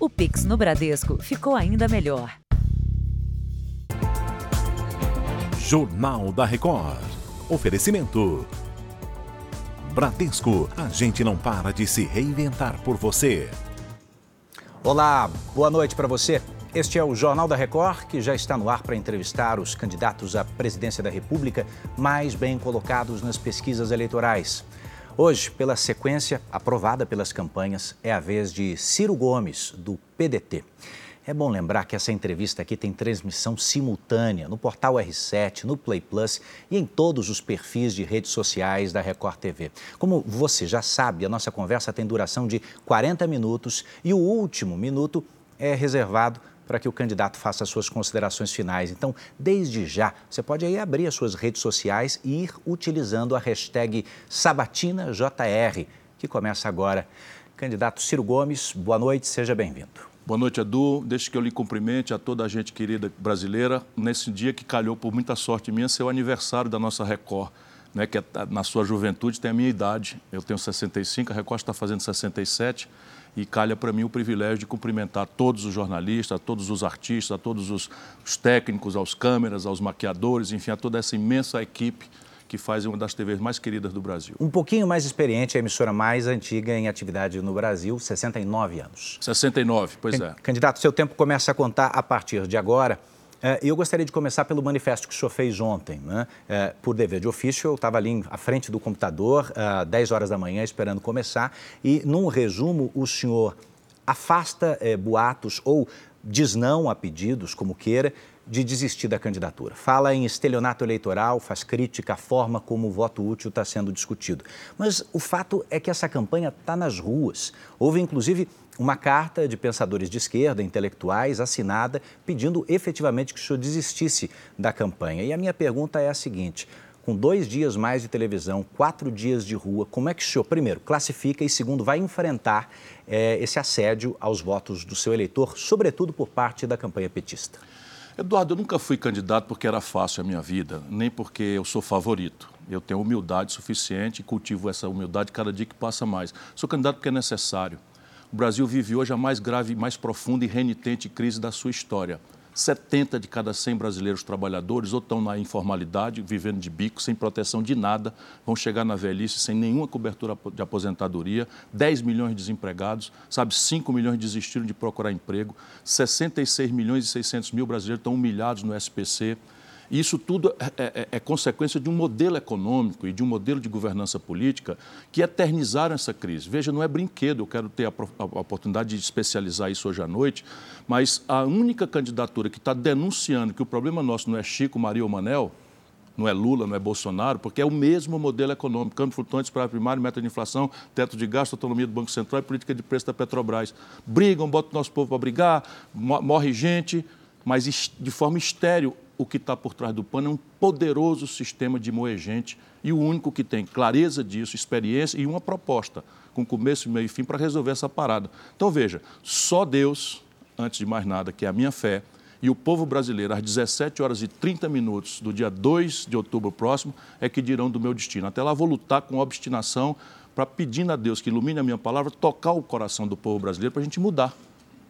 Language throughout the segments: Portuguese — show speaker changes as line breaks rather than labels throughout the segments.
O Pix no Bradesco ficou ainda melhor.
Jornal da Record. Oferecimento. Bradesco, a gente não para de se reinventar por você.
Olá, boa noite para você. Este é o Jornal da Record, que já está no ar para entrevistar os candidatos à presidência da República mais bem colocados nas pesquisas eleitorais. Hoje, pela sequência aprovada pelas campanhas, é a vez de Ciro Gomes, do PDT. É bom lembrar que essa entrevista aqui tem transmissão simultânea no portal R7, no Play Plus e em todos os perfis de redes sociais da Record TV. Como você já sabe, a nossa conversa tem duração de 40 minutos e o último minuto é reservado para que o candidato faça as suas considerações finais. Então, desde já, você pode aí abrir as suas redes sociais e ir utilizando a hashtag SabatinaJR, que começa agora. Candidato Ciro Gomes, boa noite, seja bem-vindo.
Boa noite, Edu. Deixe que eu lhe cumprimente a toda a gente querida brasileira nesse dia que calhou por muita sorte minha ser o aniversário da nossa Record, né, que é, na sua juventude tem a minha idade. Eu tenho 65, a Record está fazendo 67 e calha para mim o privilégio de cumprimentar todos os jornalistas, a todos os artistas, a todos os, os técnicos, aos câmeras, aos maquiadores, enfim, a toda essa imensa equipe que faz uma das TVs mais queridas do Brasil.
Um pouquinho mais experiente, a emissora mais antiga em atividade no Brasil, 69 anos.
69, pois é.
Candidato, seu tempo começa a contar a partir de agora. É, eu gostaria de começar pelo manifesto que o senhor fez ontem. Né? É, por dever de ofício, eu estava ali à frente do computador, às 10 horas da manhã, esperando começar, e num resumo, o senhor afasta é, boatos ou diz não a pedidos, como queira, de desistir da candidatura. Fala em estelionato eleitoral, faz crítica à forma como o voto útil está sendo discutido. Mas o fato é que essa campanha está nas ruas. Houve, inclusive, uma carta de pensadores de esquerda, intelectuais, assinada, pedindo efetivamente que o senhor desistisse da campanha. E a minha pergunta é a seguinte: com dois dias mais de televisão, quatro dias de rua, como é que o senhor, primeiro, classifica e, segundo, vai enfrentar é, esse assédio aos votos do seu eleitor, sobretudo por parte da campanha petista?
Eduardo, eu nunca fui candidato porque era fácil a minha vida, nem porque eu sou favorito. Eu tenho humildade suficiente e cultivo essa humildade cada dia que passa mais. Sou candidato porque é necessário. O Brasil vive hoje a mais grave, mais profunda e renitente crise da sua história. 70 de cada 100 brasileiros trabalhadores ou estão na informalidade, vivendo de bico, sem proteção de nada, vão chegar na velhice sem nenhuma cobertura de aposentadoria, 10 milhões de desempregados, sabe, 5 milhões desistiram de procurar emprego, 66 milhões e 600 mil brasileiros estão humilhados no SPC. E isso tudo é, é, é, é, consequência de um modelo econômico e de um modelo de governança política que eternizaram essa crise. Veja, não é brinquedo, eu quero ter a, a oportunidade de especializar isso hoje à noite, mas a única candidatura que está denunciando que o problema nosso não é Chico, Maria ou Manel, não é Lula, não é Bolsonaro, porque é o mesmo modelo econômico, câmbio flutuante, para primário, meta de inflação, teto de gasto, autonomia do Banco Central e política de preço da Petrobras. Brigam, botam o nosso povo para brigar, morre gente, mas de forma estéreo o que está por trás do pano é um poderoso sistema de moer gente e o único que tem clareza disso, experiência e uma proposta com começo, meio e fim para resolver essa parada. Então veja, só Deus, antes de mais nada, que é a minha fé, e o povo brasileiro, às 17 horas e 30 minutos do dia 2 de outubro próximo, é que dirão do meu destino. Até lá vou lutar com obstinação para pedindo a Deus que ilumine a minha palavra, tocar o coração do povo brasileiro para a gente mudar.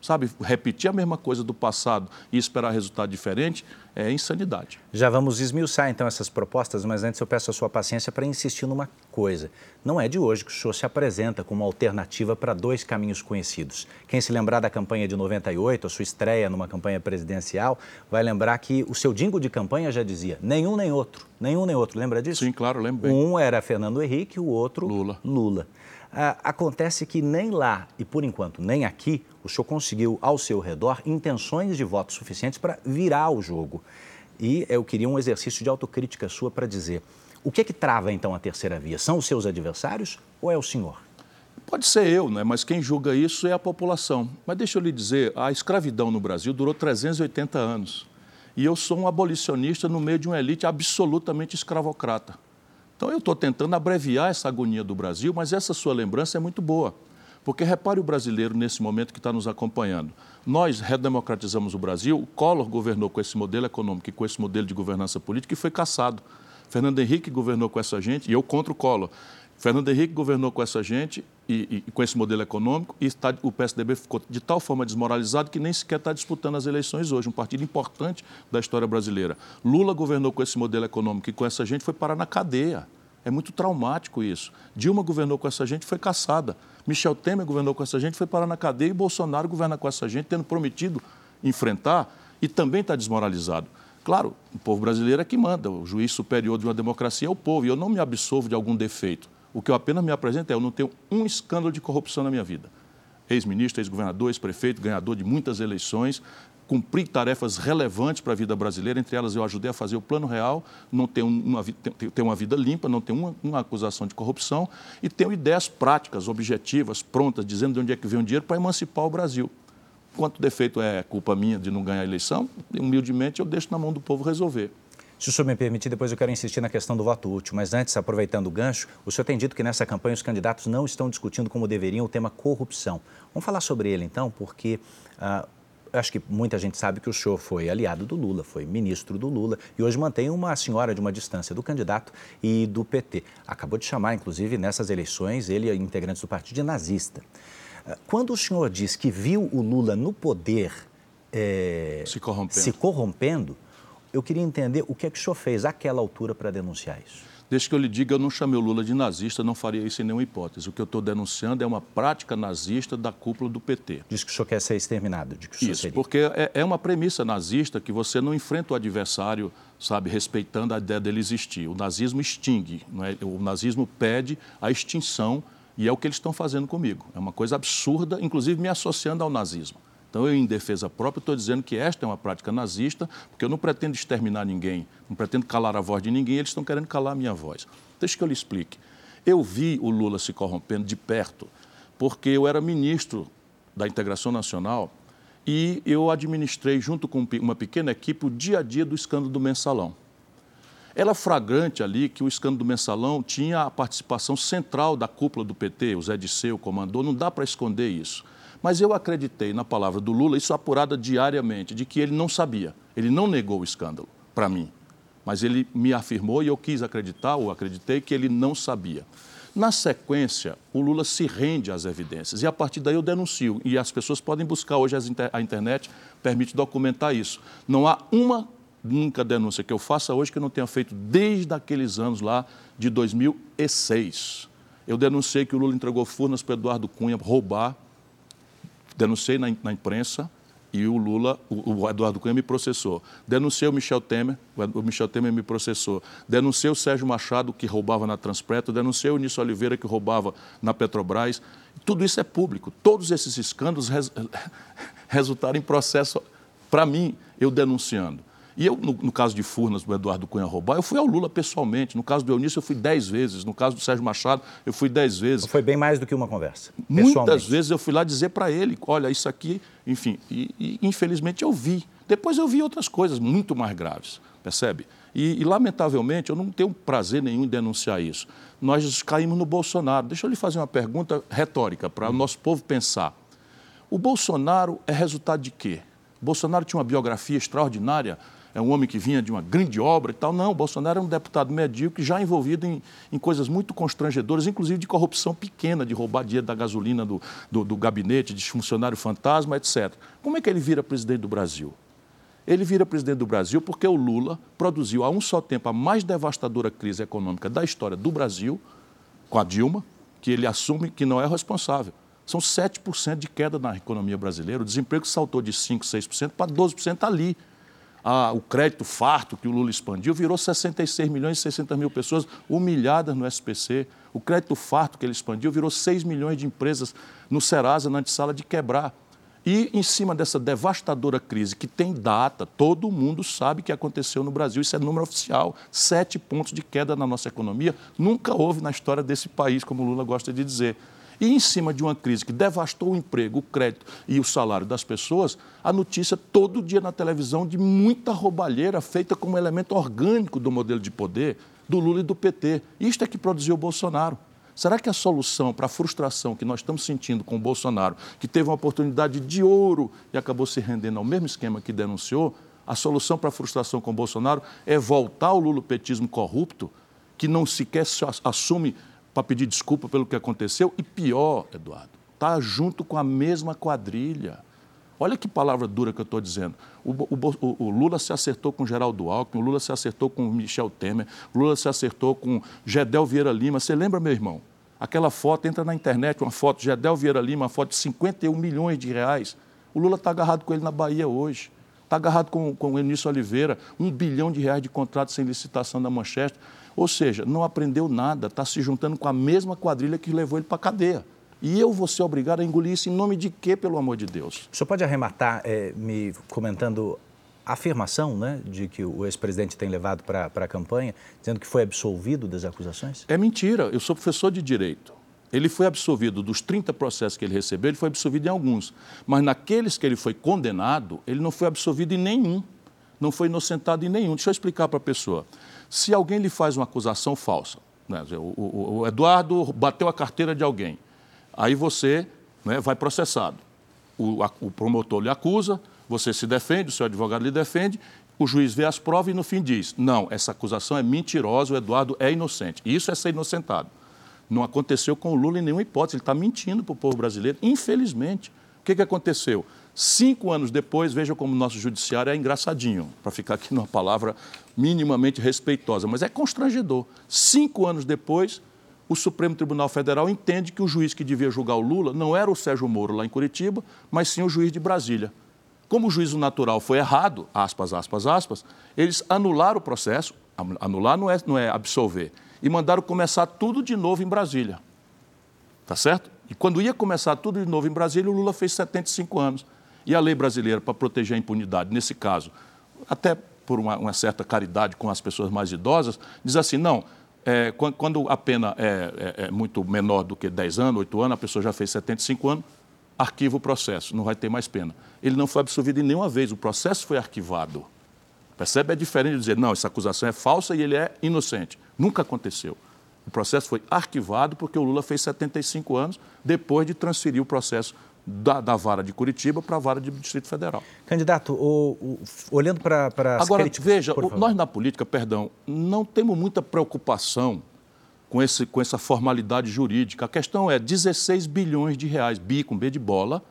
Sabe, repetir a mesma coisa do passado e esperar resultado diferente é insanidade.
Já vamos esmiuçar então essas propostas, mas antes eu peço a sua paciência para insistir numa coisa. Não é de hoje que o senhor se apresenta como alternativa para dois caminhos conhecidos. Quem se lembrar da campanha de 98, a sua estreia numa campanha presidencial, vai lembrar que o seu dingo de campanha já dizia nenhum nem outro, nenhum nem outro. Lembra disso?
Sim, claro, lembro bem.
Um era Fernando Henrique, o outro
Lula.
Lula. Ah, acontece que nem lá e por enquanto nem aqui o senhor conseguiu ao seu redor intenções de voto suficientes para virar o jogo. E eu queria um exercício de autocrítica sua para dizer o que é que trava então a terceira via? São os seus adversários ou é o senhor?
Pode ser eu, né? mas quem julga isso é a população. Mas deixa eu lhe dizer, a escravidão no Brasil durou 380 anos. E eu sou um abolicionista no meio de uma elite absolutamente escravocrata. Então eu estou tentando abreviar essa agonia do Brasil, mas essa sua lembrança é muito boa. Porque repare o brasileiro nesse momento que está nos acompanhando. Nós redemocratizamos o Brasil, o Collor governou com esse modelo econômico e com esse modelo de governança política e foi caçado. Fernando Henrique governou com essa gente e eu contra o Collor. Fernando Henrique governou com essa gente e, e com esse modelo econômico e está, o PSDB ficou de tal forma desmoralizado que nem sequer está disputando as eleições hoje, um partido importante da história brasileira. Lula governou com esse modelo econômico e com essa gente foi parar na cadeia. É muito traumático isso. Dilma governou com essa gente foi caçada. Michel Temer governou com essa gente foi parar na cadeia e Bolsonaro governa com essa gente, tendo prometido enfrentar e também está desmoralizado. Claro, o povo brasileiro é que manda, o juiz superior de uma democracia é o povo, e eu não me absolvo de algum defeito. O que eu apenas me apresento é eu não tenho um escândalo de corrupção na minha vida. Ex-ministro, ex-governador, ex-prefeito, ganhador de muitas eleições, cumpri tarefas relevantes para a vida brasileira, entre elas eu ajudei a fazer o Plano Real, não ter uma, ter uma vida limpa, não ter uma, uma, acusação de corrupção e tenho ideias práticas, objetivas, prontas, dizendo de onde é que vem o dinheiro para emancipar o Brasil. Quanto defeito é culpa minha de não ganhar a eleição, humildemente eu deixo na mão do povo resolver.
Se o senhor me permitir, depois eu quero insistir na questão do voto útil. Mas antes, aproveitando o gancho, o senhor tem dito que nessa campanha os candidatos não estão discutindo como deveriam o tema corrupção. Vamos falar sobre ele então, porque uh, acho que muita gente sabe que o senhor foi aliado do Lula, foi ministro do Lula e hoje mantém uma senhora de uma distância do candidato e do PT. Acabou de chamar, inclusive, nessas eleições, ele e integrantes do partido de nazista. Uh, quando o senhor diz que viu o Lula no poder é,
se corrompendo,
se corrompendo eu queria entender o que é que o senhor fez àquela altura para denunciar isso.
Desde que eu lhe diga, eu não chamei o Lula de nazista, não faria isso em nenhuma hipótese. O que eu estou denunciando é uma prática nazista da cúpula do PT.
Diz que o senhor quer ser exterminado. De que o senhor
isso,
seria.
porque é, é, uma premissa nazista que você não enfrenta o adversário, sabe, respeitando a ideia dele existir. O nazismo extingue, não é? o nazismo pede a extinção e é o que eles estão fazendo comigo. É uma coisa absurda, inclusive me associando ao nazismo. Então, eu, em defesa própria, estou dizendo que esta é uma prática nazista, porque eu não pretendo exterminar ninguém, não pretendo calar a voz de ninguém, eles estão querendo calar a minha voz. Deixa que eu lhe explique. Eu vi o Lula se corrompendo de perto, porque eu era ministro da Integração Nacional e eu administrei, junto com uma pequena equipe, o dia a dia do escândalo do mensalão. Era flagrante ali que o escândalo do mensalão tinha a participação central da cúpula do PT, o Zé Disseu, comandou, não dá para esconder isso. Mas eu acreditei na palavra do Lula, isso apurada diariamente, de que ele não sabia. Ele não negou o escândalo para mim. Mas ele me afirmou e eu quis acreditar, ou acreditei, que ele não sabia. Na sequência, o Lula se rende às evidências e a partir daí eu denuncio. E as pessoas podem buscar hoje a internet, permite documentar isso. Não há uma única denúncia que eu faça hoje que eu não tenha feito desde aqueles anos lá de 2006. Eu denunciei que o Lula entregou furnas para Eduardo Cunha roubar Denunciei na, na imprensa e o Lula, o, o, Eduardo Cunha me processou. Denunciei o Michel Temer, o Michel Temer me processou. Denunciei o Sérgio Machado, que roubava na Transpreto. Denunciei o Nício Oliveira, que roubava na Petrobras. Tudo isso é público. Todos esses escândalos res, resultaram em processo, para mim, eu denunciando. E eu, no, no, caso de Furnas, do Eduardo Cunha roubar, eu fui ao Lula pessoalmente. No caso do Eunício, eu fui dez vezes. No caso do Sérgio Machado, eu fui dez vezes.
Foi bem mais do que uma conversa.
Muitas vezes eu fui lá dizer para ele, olha, isso aqui, enfim. E, e, infelizmente eu vi. Depois eu vi outras coisas muito mais graves, percebe? E, e, lamentavelmente, eu não tenho prazer nenhum em denunciar isso. Nós caímos no Bolsonaro. Deixa eu lhe fazer uma pergunta retórica para o nosso povo pensar. O Bolsonaro é resultado de quê? O Bolsonaro tinha uma biografia extraordinária é um homem que vinha de uma grande obra e tal. Não, Bolsonaro é um deputado medíocre já envolvido em, em coisas muito constrangedoras, inclusive de corrupção pequena, de roubar dinheiro da gasolina do, do, do gabinete, de funcionário fantasma, etc. Como é que ele vira presidente do Brasil? Ele vira presidente do Brasil porque o Lula produziu a um só tempo a mais devastadora crise econômica da história do Brasil, com a Dilma, que ele assume que não é responsável. São 7% de queda na economia brasileira. O desemprego saltou de 5%, 6% para 12% ali o crédito farto que o Lula expandiu virou 66 milhões e 60 mil pessoas humilhadas no SPC. O crédito farto que ele expandiu virou 6 milhões de empresas no Serasa, na antessala de quebrar. E em cima dessa devastadora crise, que tem data, todo mundo sabe que aconteceu no Brasil, isso é número oficial, sete pontos de queda na nossa economia, nunca houve na história desse país, como o Lula gosta de dizer. E em cima de uma crise que devastou o emprego, o crédito e o salário das pessoas, a notícia todo dia na televisão de muita roubalheira feita como elemento orgânico do modelo de poder do Lula e do PT. Isto é que produziu o Bolsonaro. Será que a solução para a frustração que nós estamos sentindo com o Bolsonaro, que teve uma oportunidade de ouro e acabou se rendendo ao mesmo esquema que denunciou, a solução para a frustração com o Bolsonaro é voltar ao lulopetismo corrupto, que não sequer assume para pedir desculpa pelo que aconteceu. E pior, Eduardo, está junto com a mesma quadrilha. Olha que palavra dura que eu estou dizendo. O, o, o, Lula se acertou com Geraldo Alckmin, o Lula se acertou com Michel Temer, o Lula se acertou com Gedel Vieira Lima. Você lembra, meu irmão? Aquela foto, entra na internet, uma foto de Gedel Vieira Lima, uma foto de 51 milhões de reais. O Lula está agarrado com ele na Bahia hoje. Está agarrado com, com o Enício Oliveira, um bilhão de reais de contrato sem licitação da Manchester. Ou seja, não aprendeu nada, está se juntando com a mesma quadrilha que levou ele para a cadeia. E eu vou ser obrigado a engolir isso em nome de quê, pelo amor de Deus?
O senhor pode arrematar é, me comentando a afirmação né, de que o ex-presidente tem levado para a campanha, dizendo que foi absolvido das acusações?
É mentira. Eu sou professor de direito. Ele foi absolvido dos 30 processos que ele recebeu, ele foi absolvido em alguns. Mas naqueles que ele foi condenado, ele não foi absolvido em nenhum. Não foi inocentado em nenhum. Deixa eu explicar para a pessoa. Se alguém lhe faz uma acusação falsa, né, o, o, o Eduardo bateu a carteira de alguém, Aí você né, vai processado. O, a, o promotor lhe acusa, você se defende, o seu advogado lhe defende, o juiz vê as provas e no fim diz: não, essa acusação é mentirosa, o Eduardo é inocente. Isso é ser inocentado. Não aconteceu com o Lula em nenhuma hipótese, ele está mentindo para o povo brasileiro, infelizmente. O que, que aconteceu? Cinco anos depois, veja como o nosso judiciário é engraçadinho, para ficar aqui numa palavra minimamente respeitosa, mas é constrangedor. Cinco anos depois, o Supremo Tribunal Federal entende que o juiz que devia julgar o Lula não era o Sérgio Moro lá em Curitiba, mas sim o juiz de Brasília. Como o juízo natural foi errado, aspas, aspas, aspas, eles anularam o processo, anular não é, não é absolver, e mandaram começar tudo de novo em Brasília. Tá certo? E quando ia começar tudo de novo em Brasília, o Lula fez 75 anos. E a lei brasileira, para proteger a impunidade, nesse caso, até por uma, uma certa caridade com as pessoas mais idosas, diz assim: não, é, quando a pena é, é, é, muito menor do que 10 anos, 8 anos, a pessoa já fez 75 anos, arquiva o processo, não vai ter mais pena. Ele não foi absolvido em nenhuma vez, o processo foi arquivado. Percebe? É diferente de dizer, não, essa acusação é falsa e ele é inocente. Nunca aconteceu. O processo foi arquivado porque o Lula fez 75 anos depois de transferir o processo da, da vara de Curitiba para a vara do Distrito Federal.
Candidato, o, o, olhando para as
Agora, críticas, veja, nós na política, perdão, não temos muita preocupação com, esse, com essa formalidade jurídica. A questão é 16 bilhões de reais, bi com B de bola,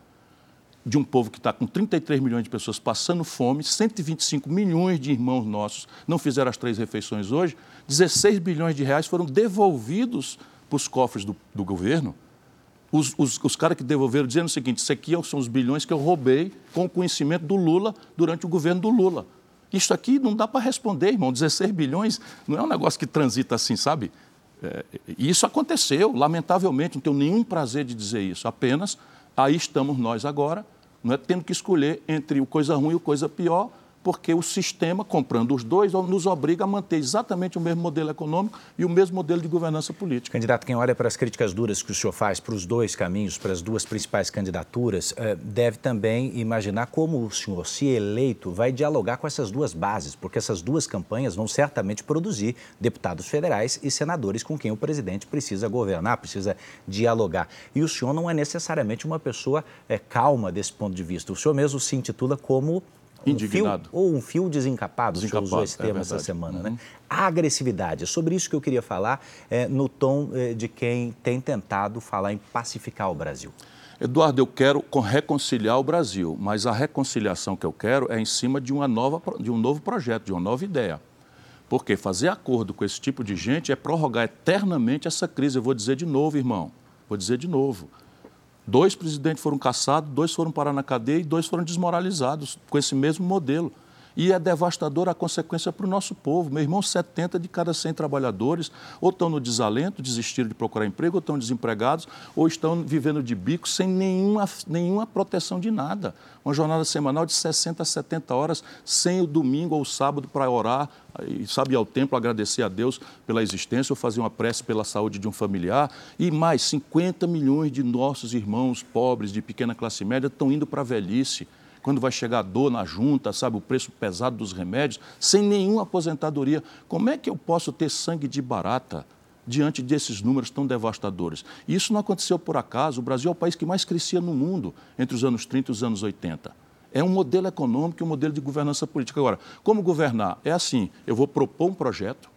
de um povo que está com 33 milhões de pessoas passando fome, 125 milhões de irmãos nossos não fizeram as três refeições hoje, 16 bilhões de reais foram devolvidos para os cofres do, do governo os, os, os caras que devolveram dizendo o seguinte: isso aqui são os bilhões que eu roubei com o conhecimento do Lula durante o governo do Lula. Isso aqui não dá para responder, irmão. 16 bilhões não é um negócio que transita assim, sabe? É, e isso aconteceu, lamentavelmente, não tenho nenhum prazer de dizer isso. Apenas aí estamos nós agora, não é tendo que escolher entre o coisa ruim e o coisa pior, porque o sistema, comprando os dois, nos obriga a manter exatamente o mesmo modelo econômico e o mesmo modelo de governança política.
Candidato, quem olha para as críticas duras que o senhor faz para os dois caminhos, para as duas principais candidaturas, eh, deve também imaginar como o senhor, se eleito, vai dialogar com essas duas bases, porque essas duas campanhas vão certamente produzir deputados federais e senadores com quem o presidente precisa governar, precisa dialogar. E o senhor não é necessariamente uma pessoa é, calma desse ponto de vista. O senhor mesmo se intitula como
Indignado.
Um fio, ou um fio desencapado, desencapado usou esse termo é essa semana. Né? Uhum. Né? A agressividade, é sobre isso que eu queria falar, é, no tom é, de quem tem tentado falar em pacificar o Brasil.
Eduardo, eu quero reconciliar o Brasil, mas a reconciliação que eu quero é em cima de, uma nova, de um novo projeto, de uma nova ideia. Porque fazer acordo com esse tipo de gente é prorrogar eternamente essa crise. Eu vou dizer de novo, irmão, vou dizer de novo. Dois presidentes foram caçados, dois foram parar na cadeia e dois foram desmoralizados com esse mesmo modelo. E é devastadora a consequência para o nosso povo. Meu irmão, 70 de cada 100 trabalhadores ou estão no desalento, desistiram de procurar emprego, ou estão desempregados, ou estão vivendo de bico sem nenhuma, nenhuma proteção de nada. Uma jornada semanal de 60 a 70 horas, sem o domingo ou o sábado para orar, e sabe, ao templo agradecer a Deus pela existência ou fazer uma prece pela saúde de um familiar. E mais, 50 milhões de nossos irmãos pobres de pequena classe média estão indo para a velhice quando vai chegar a dor na junta, sabe, o preço pesado dos remédios, sem nenhuma aposentadoria. Como é que eu posso ter sangue de barata diante desses números tão devastadores? E isso não aconteceu por acaso. O Brasil é o país que mais crescia no mundo entre os anos 30 e os anos 80. É um modelo econômico e um modelo de governança política. Agora, como governar? É assim: eu vou propor um projeto,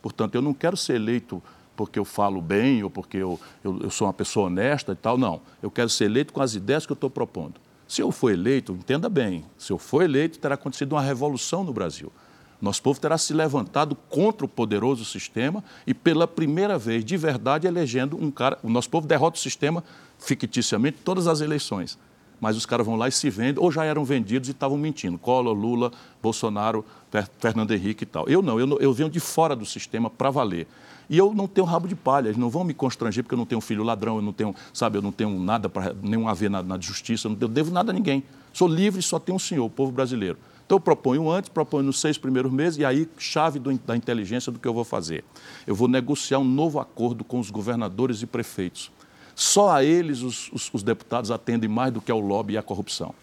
portanto, eu não quero ser eleito porque eu falo bem ou porque eu, eu, eu sou uma pessoa honesta e tal. Não. Eu quero ser eleito com as ideias que eu estou propondo. Se eu for eleito, entenda bem, se eu for eleito, terá acontecido uma revolução no Brasil. Nosso povo terá se levantado contra o poderoso sistema e, pela primeira vez, de verdade, elegendo um cara. O nosso povo derrota o sistema ficticiamente todas as eleições. Mas os caras vão lá e se vendem, ou já eram vendidos e estavam mentindo. Collor, Lula, Bolsonaro, Fernando Henrique e tal. Eu não, eu, eu venho de fora do sistema para valer. E eu não tenho rabo de palha, eles não vão me constranger porque eu não tenho filho ladrão, eu não tenho, sabe, eu não tenho nada para nenhum a ver na, na justiça, eu não devo nada a ninguém. Sou livre só tenho um senhor, o povo brasileiro. Então, eu proponho antes, proponho nos seis primeiros meses, e aí, chave do, da inteligência do que eu vou fazer. Eu vou negociar um novo acordo com os governadores e prefeitos. Só a eles os, os, os deputados atendem mais do que ao lobby e à corrupção.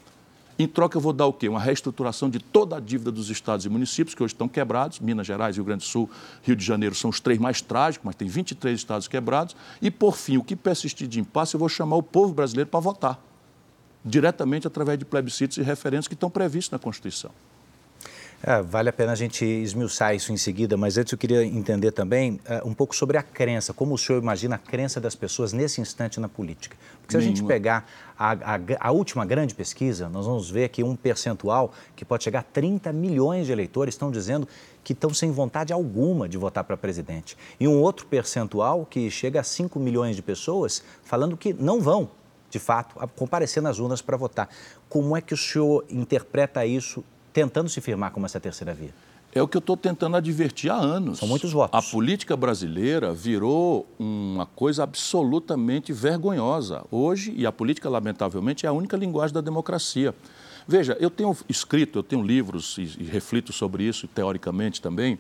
Em troca, eu vou dar o quê? Uma reestruturação de toda a dívida dos estados e municípios, que hoje estão quebrados. Minas Gerais, Rio Grande do Sul, Rio de Janeiro são os três mais trágicos, mas tem 23 estados quebrados. E, por fim, o que persistir de impasse, eu vou chamar o povo brasileiro para votar diretamente através de plebiscitos e referendos que estão previstos na Constituição.
É, vale a pena a gente esmiuçar isso em seguida, mas antes eu queria entender também uh, um pouco sobre a crença, como o senhor imagina a crença das pessoas nesse instante na política. Porque se Nenhuma. a gente pegar a, a, a, última grande pesquisa, nós vamos ver que um percentual que pode chegar a 30 milhões de eleitores estão dizendo que estão sem vontade alguma de votar para presidente. E um outro percentual que chega a 5 milhões de pessoas falando que não vão de fato, comparecer nas urnas para votar. Como é que o senhor interpreta isso, tentando se firmar como essa terceira via?
É o que eu estou tentando advertir há anos.
São muitos votos.
A política brasileira virou uma coisa absolutamente vergonhosa. Hoje, e a política, lamentavelmente, é a única linguagem da democracia. Veja, eu tenho escrito, eu tenho livros e, e reflito sobre isso, teoricamente também,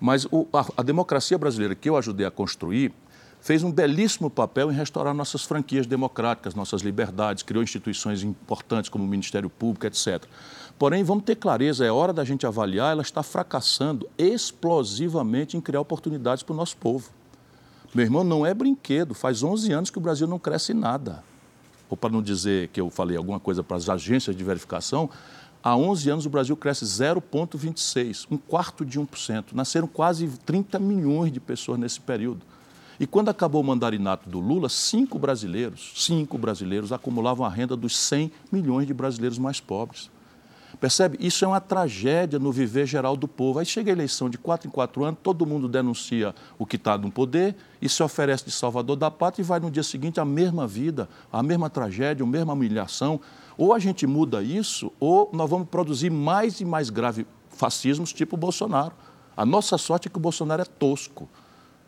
mas o, a, a democracia brasileira que eu ajudei a construir, fez um belíssimo papel em restaurar nossas franquias democráticas, nossas liberdades, criou instituições importantes como o Ministério Público, etc. Porém, vamos ter clareza, é hora da gente avaliar, ela está fracassando explosivamente em criar oportunidades para o nosso povo. Meu irmão, não é brinquedo, faz 11 anos que o Brasil não cresce nada. Ou para não dizer que eu falei alguma coisa para as agências de verificação, há 11 anos o Brasil cresce 0,26, um quarto de 1%. Nasceram quase 30 milhões de pessoas nesse período. E quando acabou o mandarinato do Lula, cinco brasileiros, cinco brasileiros acumulavam a renda dos 100 milhões de brasileiros mais pobres. Percebe? Isso é uma tragédia no viver geral do povo. Aí chega a eleição de quatro em quatro anos, todo mundo denuncia o que está no poder e se oferece de salvador da pátria e vai no dia seguinte a mesma vida, a mesma tragédia, a mesma humilhação. Ou a gente muda isso, ou nós vamos produzir mais e mais graves fascismos tipo o Bolsonaro. A nossa sorte é que o Bolsonaro é tosco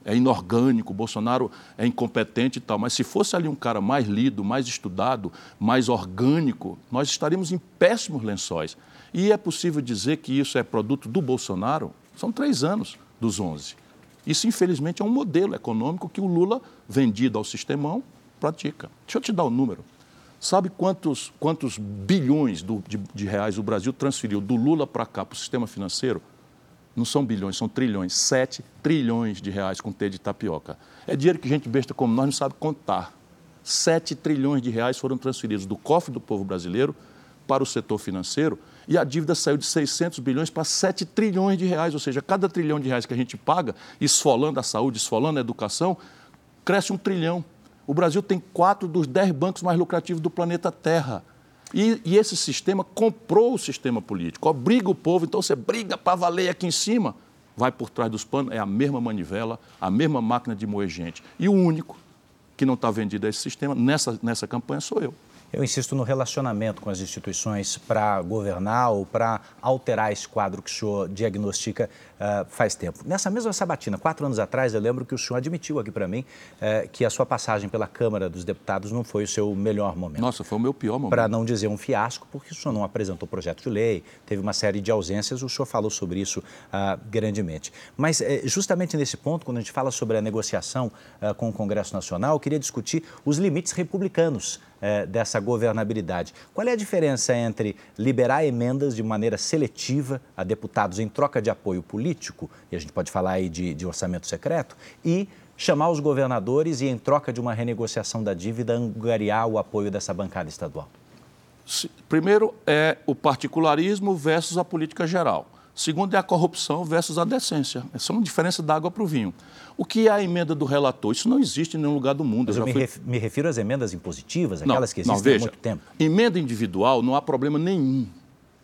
é inorgânico, Bolsonaro é incompetente e tal, mas se fosse ali um cara mais lido, mais estudado, mais orgânico, nós estaríamos em péssimos lençóis. E é possível dizer que isso é produto do Bolsonaro? São três anos dos 11. Isso, infelizmente, é um modelo econômico que o Lula, vendido ao sistemão, pratica. Deixa eu te dar o um número. Sabe quantos, quantos bilhões do, de, de reais o Brasil transferiu do Lula para cá, para o sistema financeiro? Não são bilhões, são trilhões, 7 trilhões de reais com T de tapioca. É dinheiro que gente besta como nós não sabe contar. 7 trilhões de reais foram transferidos do cofre do povo brasileiro para o setor financeiro e a dívida saiu de 600 bilhões para 7 trilhões de reais, ou seja, cada trilhão de reais que a gente paga, esfolando a saúde, esfolando a educação, cresce um trilhão. O Brasil tem quatro dos dez bancos mais lucrativos do planeta Terra. E, e, esse sistema comprou o sistema político, obriga o povo, então você briga para valer aqui em cima, vai por trás dos panos, é a mesma manivela, a mesma máquina de moer gente. E o único que não está vendido a esse sistema nessa, nessa campanha sou eu.
Eu insisto no relacionamento com as instituições para governar ou para alterar esse quadro que o senhor diagnostica uh, faz tempo. Nessa mesma sabatina, quatro anos atrás, eu lembro que o senhor admitiu aqui para mim uh, que a sua passagem pela Câmara dos Deputados não foi o seu melhor momento.
Nossa, foi o meu pior momento.
Para não dizer um fiasco, porque o senhor não apresentou projeto de lei, teve uma série de ausências, o senhor falou sobre isso uh, grandemente. Mas eh, justamente nesse ponto, quando a gente fala sobre a negociação com o Congresso Nacional, eu queria discutir os limites republicanos é, dessa governabilidade. Qual é a diferença entre liberar emendas de maneira seletiva a deputados em troca de apoio político, e a gente pode falar aí de, de orçamento secreto, e chamar os governadores e, em troca de uma renegociação da dívida, angariar o apoio dessa bancada estadual?
Primeiro é o particularismo versus a política geral. Segundo é a corrupção versus a decência. Essa é uma diferença da água para o vinho. O que é a emenda do relator? Isso não existe em nenhum lugar do mundo.
Mas eu, eu me, fui... me, refiro às emendas impositivas, aquelas não, que existem não, veja, há muito tempo.
Emenda individual não há problema nenhum.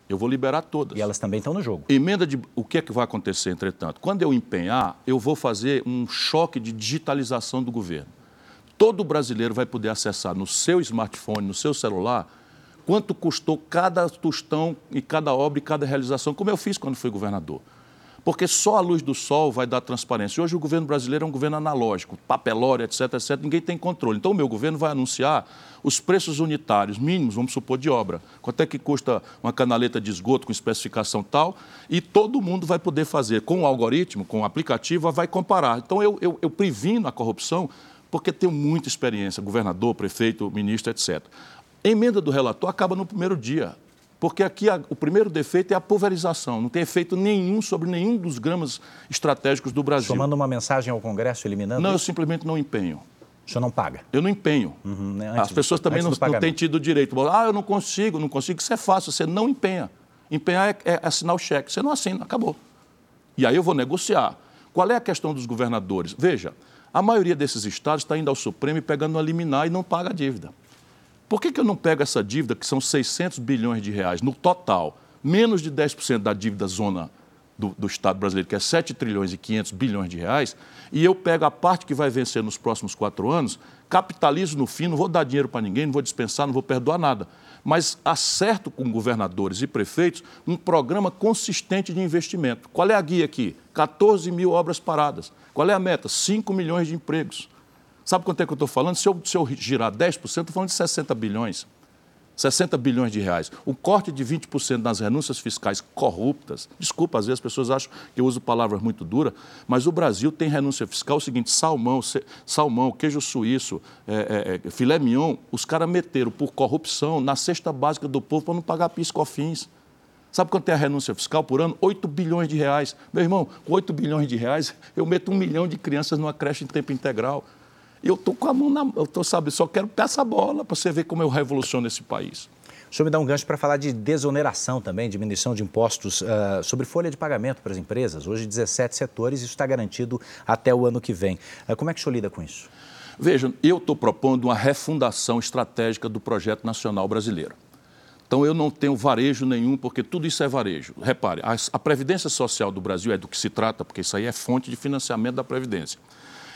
Eu vou liberar todas.
E elas também estão no jogo.
Emenda de. O que é que vai acontecer, entretanto? Quando eu empenhar, eu vou fazer um choque de digitalização do governo. Todo brasileiro vai poder acessar no seu smartphone, no seu celular, quanto custou cada tostão e cada obra e cada realização, como eu fiz quando fui governador. Porque só a luz do sol vai dar transparência. Hoje o governo brasileiro é um governo analógico, papelório, etc, etc, ninguém tem controle. Então o meu governo vai anunciar os preços unitários mínimos, vamos supor, de obra. Quanto é que custa uma canaleta de esgoto com especificação tal? E todo mundo vai poder fazer com o algoritmo, com o aplicativo, vai comparar. Então eu, eu, eu previno a corrupção porque tenho muita experiência, governador, prefeito, ministro, etc. A emenda do relator acaba no primeiro dia, porque aqui a, o primeiro defeito é a pulverização, não tem efeito nenhum sobre nenhum dos gramas estratégicos do Brasil.
Tomando uma mensagem ao Congresso eliminando
Não,
isso?
eu simplesmente não empenho.
O senhor não paga?
Eu não empenho. Uhum, né? As pessoas também não, não, têm tido direito. Ah, eu não consigo, não consigo. Isso é fácil, você não empenha. Empenhar é, é assinar o cheque. Você não assina, acabou. E aí eu vou negociar. Qual é a questão dos governadores? Veja, a maioria desses estados está indo ao Supremo e pegando uma liminar e não paga a dívida. Por que, que eu não pego essa dívida, que são 600 bilhões de reais, no total, menos de 10% da dívida zona do, do, Estado brasileiro, que é 7 trilhões e 500 bilhões de reais, e eu pego a parte que vai vencer nos próximos quatro anos, capitalizo no fim, não vou dar dinheiro para ninguém, não vou dispensar, não vou perdoar nada, mas acerto com governadores e prefeitos um programa consistente de investimento. Qual é a guia aqui? 14 mil obras paradas. Qual é a meta? 5 milhões de empregos. Sabe quanto é que eu estou falando? Se eu, se eu girar 10%, estou falando de 60 bilhões. 60 bilhões de reais. O corte de 20% nas renúncias fiscais corruptas. Desculpa, às vezes as pessoas acham que eu uso palavras muito duras, mas o Brasil tem renúncia fiscal. É o seguinte: salmão, salmão queijo suíço, é, é, é, filé mignon, os caras meteram por corrupção na cesta básica do povo para não pagar piscofins. Sabe quanto é a renúncia fiscal por ano? 8 bilhões de reais. Meu irmão, com 8 bilhões de reais, eu meto um milhão de crianças numa creche em tempo integral eu estou com a mão na. Eu tô, sabe, só quero peça bola para você ver como eu revoluciono esse país.
O senhor me dá um gancho para falar de desoneração também, diminuição de impostos uh, sobre folha de pagamento para as empresas. Hoje, 17 setores, isso está garantido até o ano que vem. Uh, como é que o senhor lida com isso?
Vejam, eu estou propondo uma refundação estratégica do projeto nacional brasileiro. Então, eu não tenho varejo nenhum, porque tudo isso é varejo. Repare, a, a Previdência Social do Brasil é do que se trata, porque isso aí é fonte de financiamento da Previdência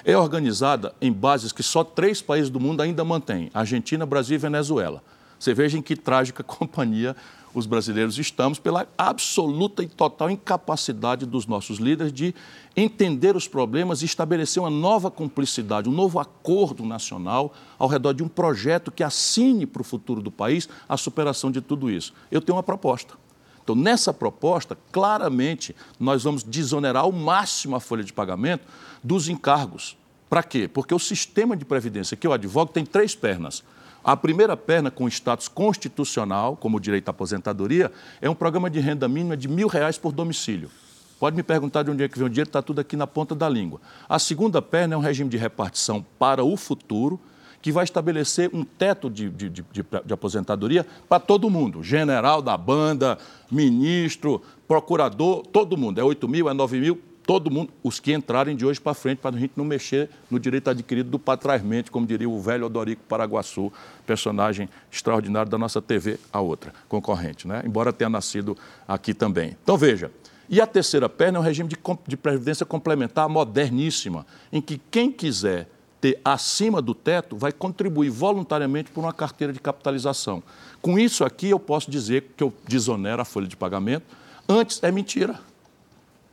é organizada em bases que só três países do mundo ainda mantêm: Argentina, Brasil e Venezuela. Você veja em que trágica companhia os brasileiros estamos pela absoluta e total incapacidade dos nossos líderes de entender os problemas e estabelecer uma nova cumplicidade, um novo acordo nacional ao redor de um projeto que assine para o futuro do país a superação de tudo isso. Eu tenho uma proposta. Então, nessa proposta, claramente, nós vamos desonerar ao máximo a folha de pagamento dos encargos. Para quê? Porque o sistema de previdência que eu advogo tem três pernas. A primeira perna, com status constitucional, como o direito à aposentadoria, é um programa de renda mínima de mil reais por domicílio. Pode me perguntar de onde é que vem o dinheiro, está tudo aqui na ponta da língua. A segunda perna é um regime de repartição para o futuro, que vai estabelecer um teto de, de, de, de aposentadoria para todo mundo, general da banda, ministro, procurador, todo mundo. É 8 mil, é 9 mil, todo mundo, os que entrarem de hoje para frente, para a gente não mexer no direito adquirido do patrás-mente, como diria o velho Odorico Paraguaçu, personagem extraordinário da nossa TV, a outra, concorrente, né? embora tenha nascido aqui também. Então, veja, e a terceira perna é um regime de, de previdência complementar moderníssima, em que quem quiser ter acima do teto, vai contribuir voluntariamente por uma carteira de capitalização. Com isso aqui, eu posso dizer que eu desonero a folha de pagamento. Antes é mentira.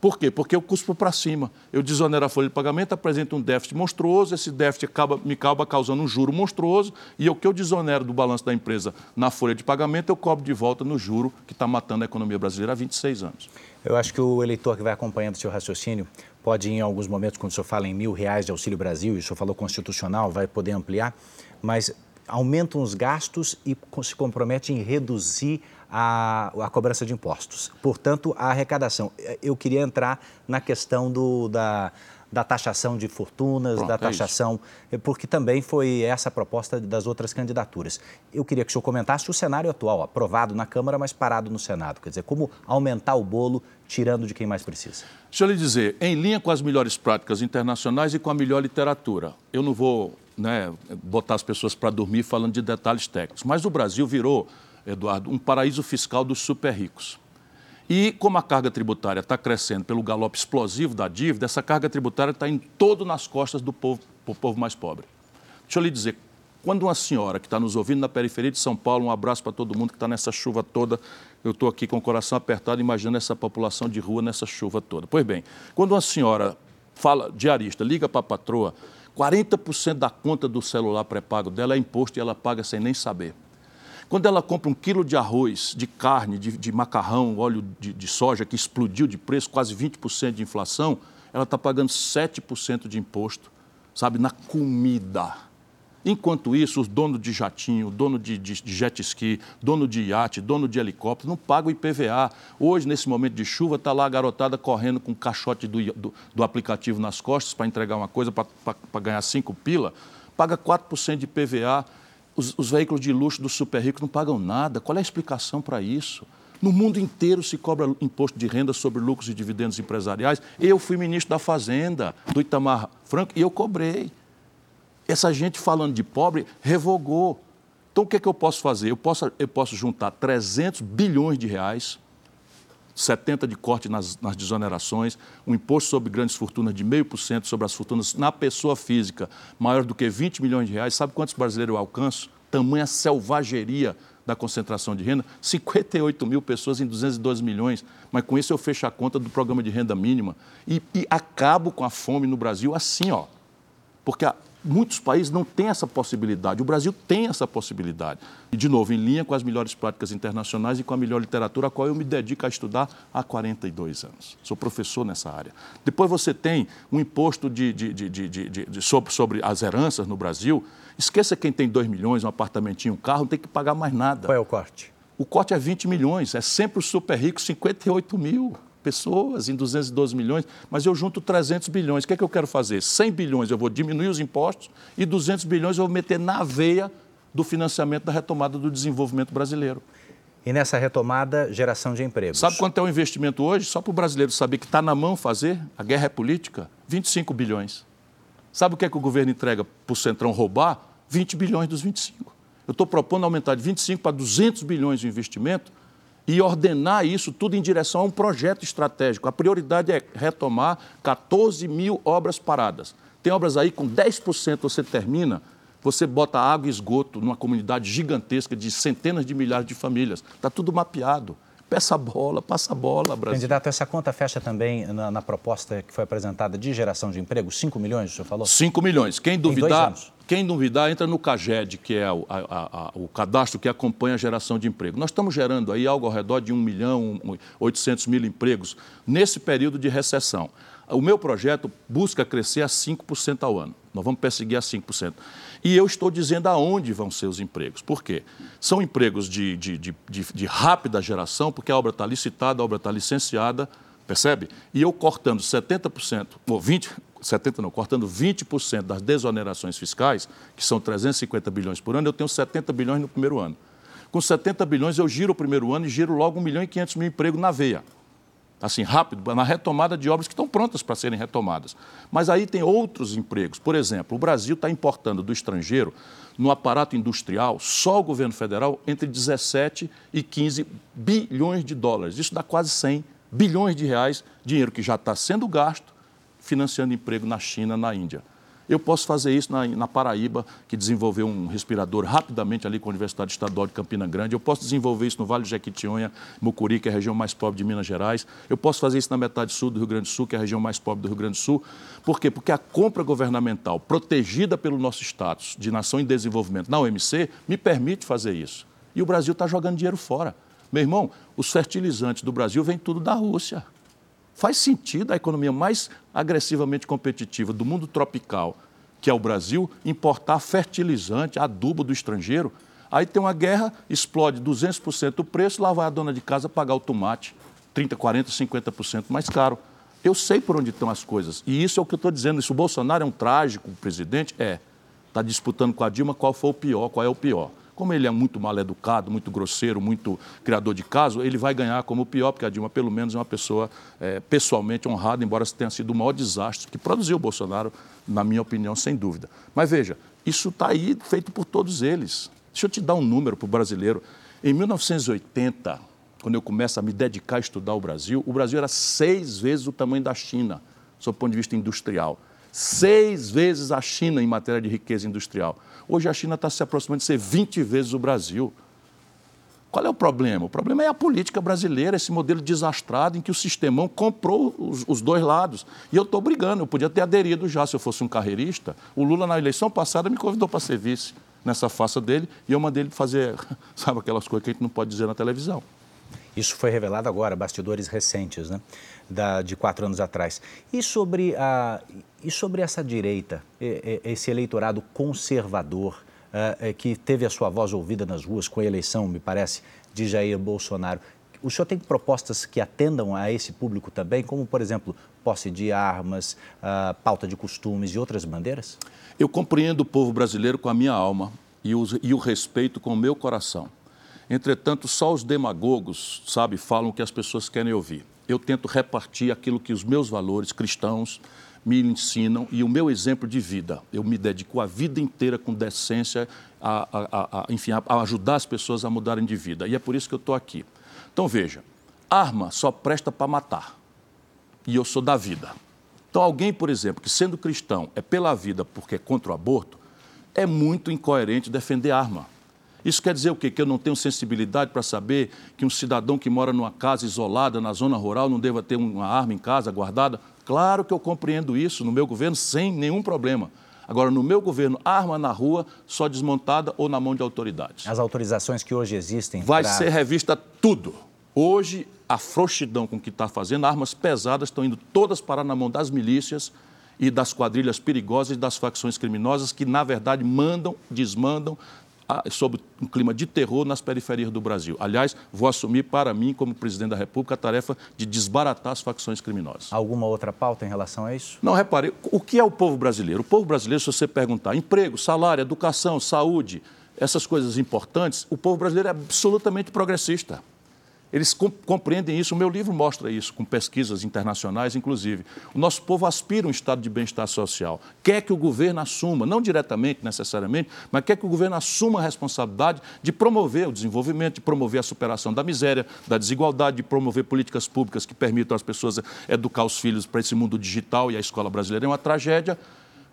Por quê? Porque eu cuspo para cima. Eu desonero a folha de pagamento, apresento um déficit monstruoso, esse déficit acaba, me acaba causando um juro monstruoso, e o que eu desonero do balanço da empresa na folha de pagamento, eu cobro de volta no juro que está matando a economia brasileira há 26 anos.
Eu acho que o eleitor que vai acompanhando o seu raciocínio pode, em alguns momentos, quando o senhor fala em mil reais de Auxílio Brasil, e o senhor falou constitucional, vai poder ampliar, mas aumentam os gastos e se compromete em reduzir a, a cobrança de impostos. Portanto, a arrecadação. Eu queria entrar na questão do, da, da taxação de fortunas,
Pronto,
da
é
taxação, é porque também foi essa a proposta das outras candidaturas. Eu queria que o senhor comentasse o cenário atual, aprovado na Câmara, mas parado no Senado. Quer dizer, como aumentar o bolo tirando de quem mais precisa.
Deixa eu lhe dizer, em linha com as melhores práticas internacionais e com a melhor literatura. Eu não vou né, botar as pessoas para dormir falando de detalhes técnicos, mas o Brasil virou, Eduardo, um paraíso fiscal dos super ricos. E como a carga tributária está crescendo pelo galope explosivo da dívida, essa carga tributária está indo todo nas costas do povo, do povo mais pobre. Deixa eu lhe dizer, quando uma senhora que está nos ouvindo na periferia de São Paulo, um abraço para todo mundo que está nessa chuva toda, eu estou aqui com o coração apertado imaginando essa população de rua nessa chuva toda. Pois bem, quando uma senhora fala, diarista, liga para a patroa, 40% da conta do celular pré-pago dela é imposto e ela paga sem nem saber. Quando ela compra um quilo de arroz, de carne, de, de macarrão, óleo de, de, soja, que explodiu de preço, quase 20% de inflação, ela está pagando 7% de imposto, sabe, na comida. Enquanto isso, os donos de jatinho, dono de, de, de jet ski, dono de iate, dono de helicóptero, não pagam IPVA. Hoje, nesse momento de chuva, está lá a garotada correndo com o caixote do, do, do aplicativo nas costas para entregar uma coisa, para ganhar cinco pila, paga 4% de IPVA os, os veículos de luxo dos super ricos não pagam nada. Qual é a explicação para isso? No mundo inteiro se cobra imposto de renda sobre lucros e dividendos empresariais. Eu fui ministro da Fazenda, do Itamar Franco, e eu cobrei. Essa gente falando de pobre revogou. Então, o que, é que eu posso fazer? Eu posso, eu posso juntar 300 bilhões de reais 70% de corte nas, nas desonerações, um imposto sobre grandes fortunas de 0,5% sobre as fortunas na pessoa física, maior do que 20 milhões de reais. Sabe quantos brasileiros eu alcanço? Tamanha selvageria da concentração de renda, 58 mil pessoas em 212 milhões. Mas com isso eu fecho a conta do programa de renda mínima e, e acabo com a fome no Brasil assim, ó. Porque a, Muitos países não têm essa possibilidade. O Brasil tem essa possibilidade. E, de novo, em linha com as melhores práticas internacionais e com a melhor literatura, a qual eu me dedico a estudar há 42 anos. Sou professor nessa área. Depois você tem um imposto de, de, de, sobre, sobre as heranças no Brasil. Esqueça quem tem 2 milhões, um apartamentinho, um carro, não tem que pagar mais nada.
Qual é o corte?
O corte é 20 milhões. É sempre o super rico, 58 mil pessoas em 212 milhões, mas eu junto 300 bilhões. O que é que eu quero fazer? 100 bilhões eu vou diminuir os impostos e 200 bilhões eu vou meter na veia do financiamento da retomada do desenvolvimento brasileiro.
E nessa retomada, geração de empregos.
Sabe quanto é o investimento hoje? Só para o brasileiro saber que está na mão fazer, a guerra é política, 25 bilhões. Sabe o que é que o governo entrega para o Centrão roubar? 20 bilhões dos 25. Eu estou propondo aumentar de 25 para 200 bilhões de investimento e ordenar isso tudo em direção a um projeto estratégico. A prioridade é retomar 14 mil obras paradas. Tem obras aí com 10% você termina, você bota água e esgoto numa comunidade gigantesca de centenas de milhares de famílias. Está tudo mapeado. Peça a bola, passa a bola, Brasil.
Candidato, essa conta fecha também na, na, proposta que foi apresentada de geração de emprego? 5 milhões, o senhor falou?
5 milhões. Quem duvidar, quem duvidar entra no CAGED, que é o, a, a, o, cadastro que acompanha a geração de emprego. Nós estamos gerando aí algo ao redor de 1 milhão, 800 mil empregos nesse período de recessão. O meu projeto busca crescer a 5% ao ano. Nós vamos perseguir a 5%. E eu estou dizendo aonde vão ser os empregos. Por quê? São empregos de, de, de, de rápida geração, porque a obra está licitada, a obra está licenciada, percebe? E eu cortando 70%, ou 20%, 70 não, cortando 20% das desonerações fiscais, que são 350 bilhões por ano, eu tenho 70 bilhões no primeiro ano. Com 70 bilhões eu giro o primeiro ano e giro logo 1 milhão e 500 mil empregos na veia assim, rápido, na retomada de obras que estão prontas para serem retomadas. Mas aí tem outros empregos. Por exemplo, o Brasil está importando do estrangeiro, no aparato industrial, só o governo federal, entre 17 e 15 bilhões de dólares. Isso dá quase 100 bilhões de reais, dinheiro que já está sendo gasto financiando emprego na China, na Índia. Eu posso fazer isso na, na, Paraíba, que desenvolveu um respirador rapidamente ali com a Universidade Estadual de Campina Grande. Eu posso desenvolver isso no Vale do Jequitinhonha, Mucuri, que é a região mais pobre de Minas Gerais. Eu posso fazer isso na metade sul do Rio Grande do Sul, que é a região mais pobre do Rio Grande do Sul. Por quê? Porque a compra governamental, protegida pelo nosso status de nação em desenvolvimento na OMC, me permite fazer isso. E o Brasil está jogando dinheiro fora. Meu irmão, os fertilizantes do Brasil vêm tudo da Rússia. Faz sentido a economia mais agressivamente competitiva do mundo tropical, que é o Brasil, importar fertilizante, adubo do estrangeiro? Aí tem uma guerra, explode 200% o preço, lá vai a dona de casa pagar o tomate 30%, 40%, 50% mais caro. Eu sei por onde estão as coisas. E isso é o que eu estou dizendo. Se o Bolsonaro é um trágico presidente, é. Está disputando com a Dilma qual foi o pior, qual é o pior. Como ele é muito mal educado, muito grosseiro, muito criador de caso, ele vai ganhar como o pior, porque a Dilma, pelo menos, é uma pessoa é, pessoalmente honrada, embora tenha sido o maior desastre que produziu o Bolsonaro, na minha opinião, sem dúvida. Mas veja, isso está aí feito por todos eles. Deixa eu te dar um número para o brasileiro. Em 1980, quando eu começo a me dedicar a estudar o Brasil, o Brasil era seis vezes o tamanho da China, sob o ponto de vista industrial. Seis vezes a China em matéria de riqueza industrial. Hoje a China está se aproximando de ser 20 vezes o Brasil. Qual é o problema? O problema é a política brasileira, esse modelo desastrado em que o sistemão comprou os, os dois lados. E eu estou brigando, eu podia ter aderido já se eu fosse um carreirista. O Lula, na eleição passada, me convidou para ser vice nessa faça dele e eu mandei ele fazer, sabe, aquelas coisas que a gente não pode dizer na televisão.
Isso foi revelado agora, bastidores recentes, né? Da, de quatro anos atrás. E sobre, a, e sobre essa direita, esse eleitorado conservador, uh, que teve a sua voz ouvida nas ruas com a eleição, me parece, de Jair Bolsonaro. O senhor tem propostas que atendam a esse público também, como, por exemplo, posse de armas, uh, pauta de costumes e outras bandeiras?
Eu compreendo o povo brasileiro com a minha alma e o, e o respeito com o meu coração. Entretanto, só os demagogos, sabe, falam o que as pessoas querem ouvir. Eu tento repartir aquilo que os meus valores cristãos me ensinam e o meu exemplo de vida. Eu me dedico a vida inteira com decência, a, a, a enfim, a ajudar as pessoas a mudarem de vida. E é por isso que eu estou aqui. Então, veja, arma só presta para matar. E eu sou da vida. Então, alguém, por exemplo, que sendo cristão é pela vida porque é contra o aborto, é muito incoerente defender arma. Isso quer dizer o quê? Que eu não tenho sensibilidade para saber que um cidadão que mora numa casa isolada, na zona rural, não deva ter uma arma em casa guardada? Claro que eu compreendo isso no meu governo sem nenhum problema. Agora, no meu governo, arma na rua, só desmontada ou na mão de autoridades.
As autorizações que hoje existem.
Vai pra... ser revista tudo. Hoje, a frouxidão com que está fazendo, armas pesadas estão indo todas parar na mão das milícias e das quadrilhas perigosas e das facções criminosas que, na verdade, mandam, desmandam, sob um clima de terror nas periferias do Brasil. Aliás, vou assumir para mim, como presidente da República, a tarefa de desbaratar as facções criminosas.
Alguma outra pauta em relação a isso?
Não, repare, o que é o povo brasileiro? O povo brasileiro, se você perguntar emprego, salário, educação, saúde, essas coisas importantes, o povo brasileiro é absolutamente progressista. Eles compreendem isso, o meu livro mostra isso, com pesquisas internacionais, inclusive. O nosso povo aspira a um estado de bem-estar social, quer que o governo assuma, não diretamente, necessariamente, mas quer que o governo assuma a responsabilidade de promover o desenvolvimento, de promover a superação da miséria, da desigualdade, de promover políticas públicas que permitam às pessoas educar os filhos para esse mundo digital, e a escola brasileira é uma tragédia.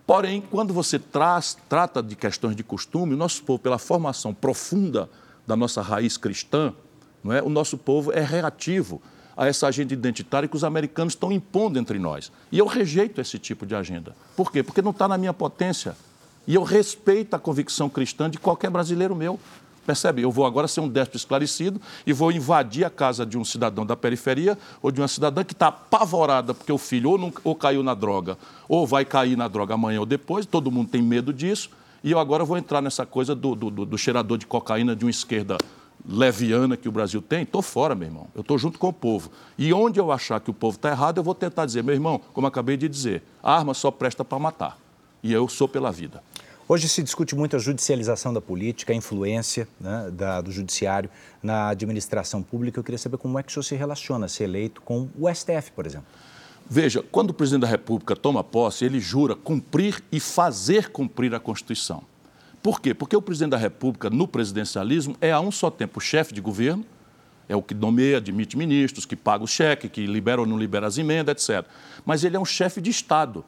Porém, quando você traz, trata de questões de costume, o nosso povo, pela formação profunda da nossa raiz cristã, não é? O nosso povo é reativo a essa agenda identitária que os americanos estão impondo entre nós. E eu rejeito esse tipo de agenda. Por quê? Porque não está na minha potência. E eu respeito a convicção cristã de qualquer brasileiro meu. Percebe? Eu vou agora ser um déspota esclarecido e vou invadir a casa de um cidadão da periferia ou de uma cidadã que está apavorada porque o filho ou, não, ou caiu na droga ou vai cair na droga amanhã ou depois, todo mundo tem medo disso. E eu agora vou entrar nessa coisa do, do, do cheirador de cocaína de uma esquerda leviana que o Brasil tem, estou fora, meu irmão. Eu estou junto com o povo. E onde eu achar que o povo está errado, eu vou tentar dizer, meu irmão, como acabei de dizer, a arma só presta para matar. E eu sou pela vida.
Hoje se discute muito a judicialização da política, a influência né, da, do judiciário na administração pública. Eu queria saber como é que o senhor se relaciona, se eleito com o STF, por exemplo.
Veja, quando o presidente da República toma posse, ele jura cumprir e fazer cumprir a Constituição. Por quê? Porque o presidente da República, no presidencialismo, é a um só tempo chefe de governo, é o que nomeia, admite ministros, que paga o cheque, que libera ou não libera as emendas, etc. Mas ele é um chefe de Estado.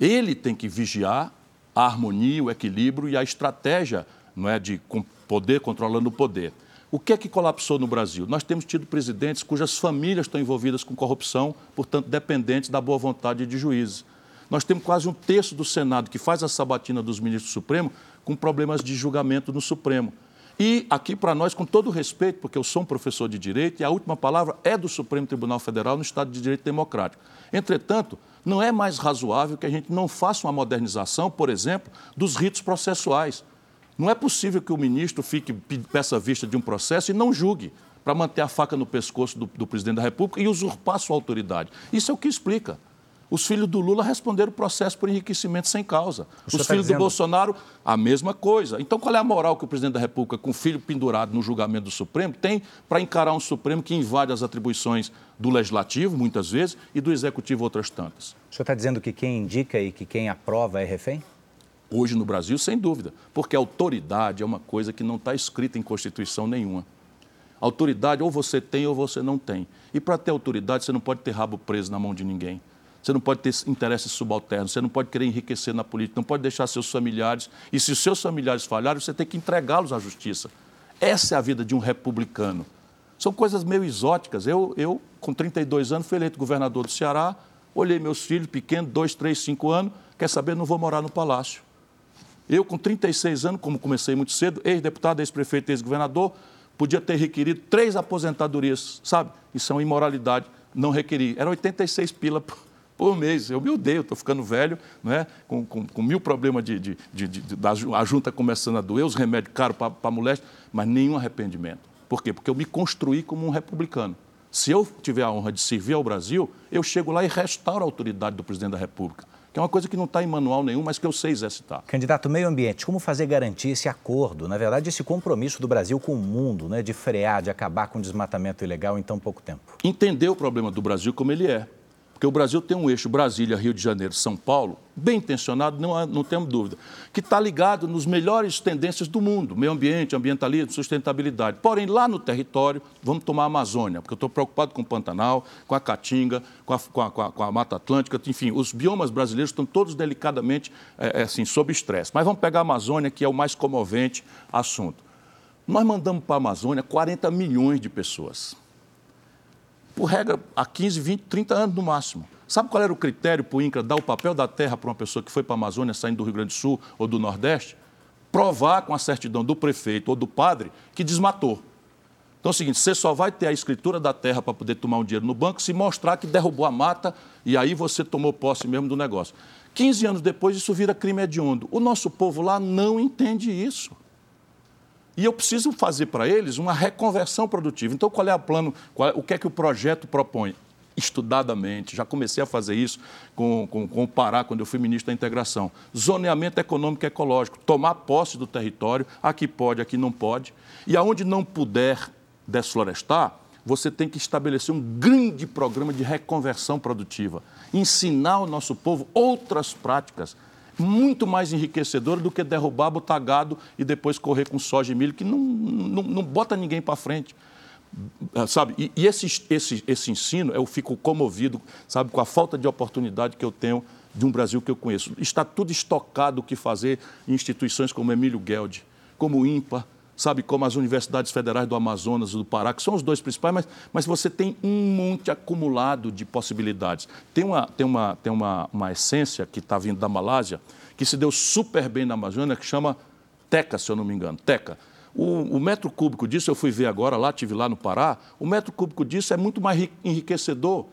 Ele tem que vigiar a harmonia, o equilíbrio e a estratégia não é, de poder controlando o poder. O que é que colapsou no Brasil? Nós temos tido presidentes cujas famílias estão envolvidas com corrupção, portanto, dependentes da boa vontade de juízes. Nós temos quase um terço do Senado que faz a sabatina dos ministros do Supremo com problemas de julgamento no Supremo. E aqui para nós, com todo respeito, porque eu sou um professor de direito e a última palavra é do Supremo Tribunal Federal no Estado de Direito Democrático. Entretanto, não é mais razoável que a gente não faça uma modernização, por exemplo, dos ritos processuais. Não é possível que o ministro fique peça vista de um processo e não julgue. para manter a faca no pescoço do, do presidente da República e usurpar sua autoridade. Isso é o que explica. Os filhos do Lula responderam o processo por enriquecimento sem causa. Os filhos tá dizendo... do Bolsonaro, a mesma coisa. Então, qual é a moral que o presidente da República, com o filho pendurado no julgamento do Supremo, tem para encarar um Supremo que invade as atribuições do Legislativo, muitas vezes, e do Executivo, outras tantas?
O senhor está dizendo que quem indica e que quem aprova é refém?
Hoje no Brasil, sem dúvida, porque autoridade é uma coisa que não está escrita em Constituição nenhuma. Autoridade ou você tem ou você não tem. E para ter autoridade, você não pode ter rabo preso na mão de ninguém. Você não pode ter interesses subalternos, você não pode querer enriquecer na política, não pode deixar seus familiares. E se os seus familiares falharem, você tem que entregá-los à justiça. Essa é a vida de um republicano. São coisas meio exóticas. Eu, eu, com 32 anos, fui eleito governador do Ceará, olhei meus filhos pequenos, 2, 3, 5 anos, quer saber, não vou morar no palácio. Eu, com 36 anos, como comecei muito cedo, ex-deputado, ex-prefeito, ex-governador, podia ter requerido três aposentadorias, sabe? Isso é uma imoralidade, não requeri. Era 86 pila por mês. Eu me odeio, estou ficando velho, né? com, com, com mil problemas de, de, de, de, da a junta começando a doer, os remédios caros para a mulher, mas nenhum arrependimento. Por quê? Porque eu me construí como um republicano. Se eu tiver a honra de servir ao Brasil, eu chego lá e restauro a autoridade do presidente da República que é uma coisa que não está em manual nenhum, mas que eu sei exercitar.
Candidato Meio Ambiente, como fazer garantir esse acordo, na verdade, esse compromisso do Brasil com o mundo, né, de frear, de acabar com o desmatamento ilegal em tão pouco tempo?
Entender o problema do Brasil como ele é. Porque o Brasil tem um eixo Brasília, Rio de Janeiro, São Paulo, bem intencionado, não, não temos dúvida, que está ligado nos melhores tendências do mundo, meio ambiente, ambientalismo, sustentabilidade. Porém, lá no território, vamos tomar a Amazônia, porque eu estou preocupado com o Pantanal, com a Caatinga, com a, com a, com a Mata Atlântica, enfim, os biomas brasileiros estão todos delicadamente é, assim, sob estresse. Mas vamos pegar a Amazônia, que é o mais comovente assunto. Nós mandamos para a Amazônia 40 milhões de pessoas por regra, há 15, 20, 30 anos no máximo. Sabe qual era o critério para o INCRA dar o papel da terra para uma pessoa que foi para a Amazônia saindo do Rio Grande do Sul ou do Nordeste? Provar com a certidão do prefeito ou do padre que desmatou. Então é o seguinte, você só vai ter a escritura da terra para poder tomar um dinheiro no banco se mostrar que derrubou a mata e aí você tomou posse mesmo do negócio. 15 anos depois, isso vira crime hediondo. O nosso povo lá não entende isso. E eu preciso fazer para eles uma reconversão produtiva. Então, qual é o plano, qual, o que é que o projeto propõe? Estudadamente, já comecei a fazer isso com, com, com o Pará, quando eu fui ministro da integração. Zoneamento econômico e ecológico, tomar posse do território, aqui pode, aqui não pode. E aonde não puder desflorestar, você tem que estabelecer um grande programa de reconversão produtiva, ensinar ao nosso povo outras práticas muito mais enriquecedora do que derrubar, botar gado e depois correr com soja e milho, que não, não, não bota ninguém para frente. Sabe? E, e, esse, esse, esse ensino, eu fico comovido, sabe, com a falta de oportunidade que eu tenho de um Brasil que eu conheço. Está tudo estocado o que fazer em instituições como Emílio Gueldi, como o IMPA, sabe, como as universidades federais do Amazonas e do Pará, que são os dois principais, mas, mas você tem um monte acumulado de possibilidades. Tem uma, tem uma, tem uma, uma essência que está vindo da Malásia, que se deu super bem na Amazônia, que chama Teca, se eu não me engano, Teca. O, o, metro cúbico disso, eu fui ver agora lá, tive lá no Pará, o metro cúbico disso é muito mais enriquecedor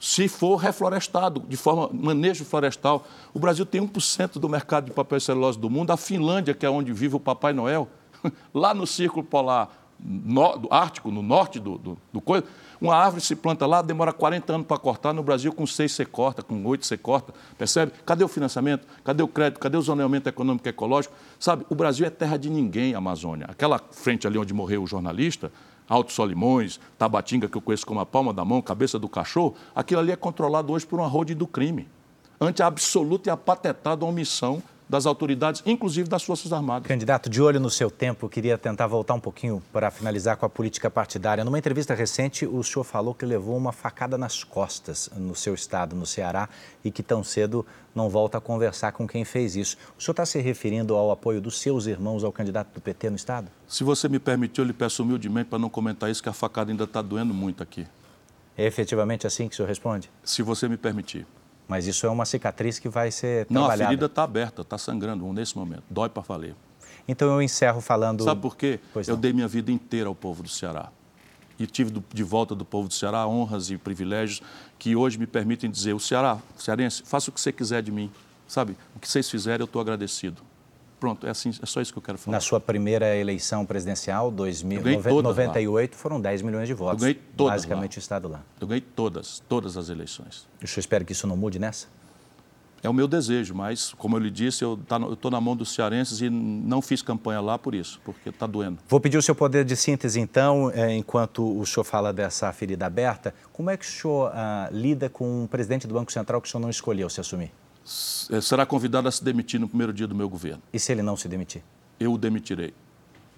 se for reflorestado, de forma manejo florestal. O Brasil tem 1% do mercado de papel e celulose do mundo, a Finlândia, que é onde vive o Papai Noel, lá no Círculo Polar no, do Ártico, no norte do, do, do coisa, uma árvore se planta lá, demora 40 anos para cortar, no Brasil com seis você corta, com oito você corta, percebe? Cadê o financiamento? Cadê o crédito? Cadê o zoneamento econômico e ecológico? Sabe, o Brasil é terra de ninguém, a Amazônia. Aquela frente ali onde morreu o jornalista, Alto Solimões, Tabatinga, que eu conheço como a palma da mão, cabeça do cachorro, aquilo ali é controlado hoje por uma holding do crime, ante a absoluta e apatetada omissão das autoridades, inclusive das Forças Armadas.
Candidato, de olho no seu tempo, queria tentar voltar um pouquinho para finalizar com a política partidária. Numa entrevista recente, o senhor falou que levou uma facada nas costas no seu estado, no Ceará, e que tão cedo não volta a conversar com quem fez isso. O senhor está se referindo ao apoio dos seus irmãos ao candidato do PT no estado?
Se você me permitir, eu lhe peço humildemente para não comentar isso, que a facada ainda está doendo muito aqui.
É efetivamente assim que o senhor responde?
Se você me permitir.
Mas isso é uma cicatriz que vai ser
Não, trabalhada. Não, a ferida está aberta, está sangrando nesse momento. Dói para valer.
Então eu encerro falando...
Sabe por quê? Pois eu não. dei minha vida inteira ao povo do Ceará. E tive de volta do povo do Ceará honras e privilégios que hoje me permitem dizer, o Ceará, cearense, faça o que você quiser de mim. Sabe, o que vocês fizerem eu estou agradecido. Pronto, é, assim, é só isso que eu quero falar.
Na sua primeira eleição presidencial, 2098, foram 10 milhões de votos.
Eu ganhei todas
Basicamente
lá.
o Estado lá.
Eu ganhei todas, todas as eleições.
O senhor espera que isso não mude nessa?
É o meu desejo, mas, como eu lhe disse, eu tá estou na mão dos cearenses e não fiz campanha lá por isso, porque está doendo.
Vou pedir o seu poder de síntese, então, é, enquanto o senhor fala dessa ferida aberta. Como é que o senhor ah, lida com um presidente do Banco Central que o senhor não escolheu se assumir?
S- Será convidado a se demitir no primeiro dia do meu governo.
E se ele não se demitir?
Eu o demitirei.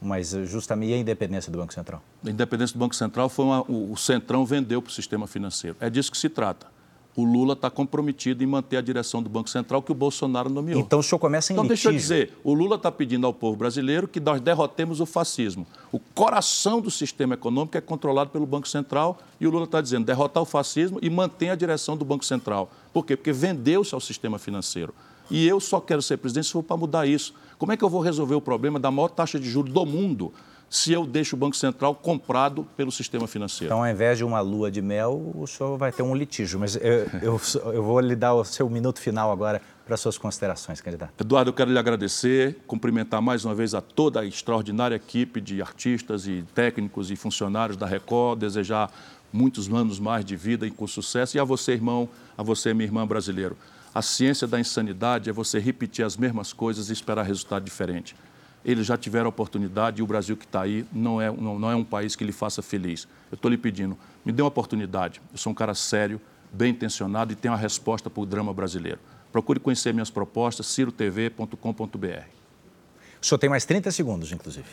Mas eh, justamente a independência do Banco Central?
A independência do Banco Central foi uma, o, o Centrão vendeu para o sistema financeiro. É disso que se trata. O Lula está comprometido em manter a direção do Banco Central que o Bolsonaro nomeou.
Então o senhor começa em
Então, deixa eu
litígio.
dizer, o Lula está pedindo ao povo brasileiro que nós derrotemos o fascismo. O coração do sistema econômico é controlado pelo Banco Central e o Lula está dizendo derrotar o fascismo e manter a direção do Banco Central. Por quê? Porque vendeu-se ao sistema financeiro. E eu só quero ser presidente se for para mudar isso. Como é que eu vou resolver o problema da maior taxa de juros do mundo se eu deixo o Banco Central comprado pelo sistema financeiro?
Então, ao invés de uma lua de mel, o senhor vai ter um litígio. Mas eu, eu, eu vou lhe dar o seu minuto final agora para suas considerações, candidato.
Eduardo, eu quero lhe agradecer, cumprimentar mais uma vez a toda a extraordinária equipe de artistas e técnicos e funcionários da Record, desejar muitos anos mais de vida e com sucesso. E a você, irmão, a você, minha irmã brasileiro. A ciência da insanidade é você repetir as mesmas coisas e esperar resultado diferente. Eles já tiveram a oportunidade e o Brasil que está aí não é, não, não é um país que lhe faça feliz. Eu estou lhe pedindo, me dê uma oportunidade. Eu sou um cara sério, bem intencionado e tenho a resposta para o drama brasileiro. Procure conhecer minhas propostas, cirotv.com.br.
O senhor tem mais 30 segundos, inclusive.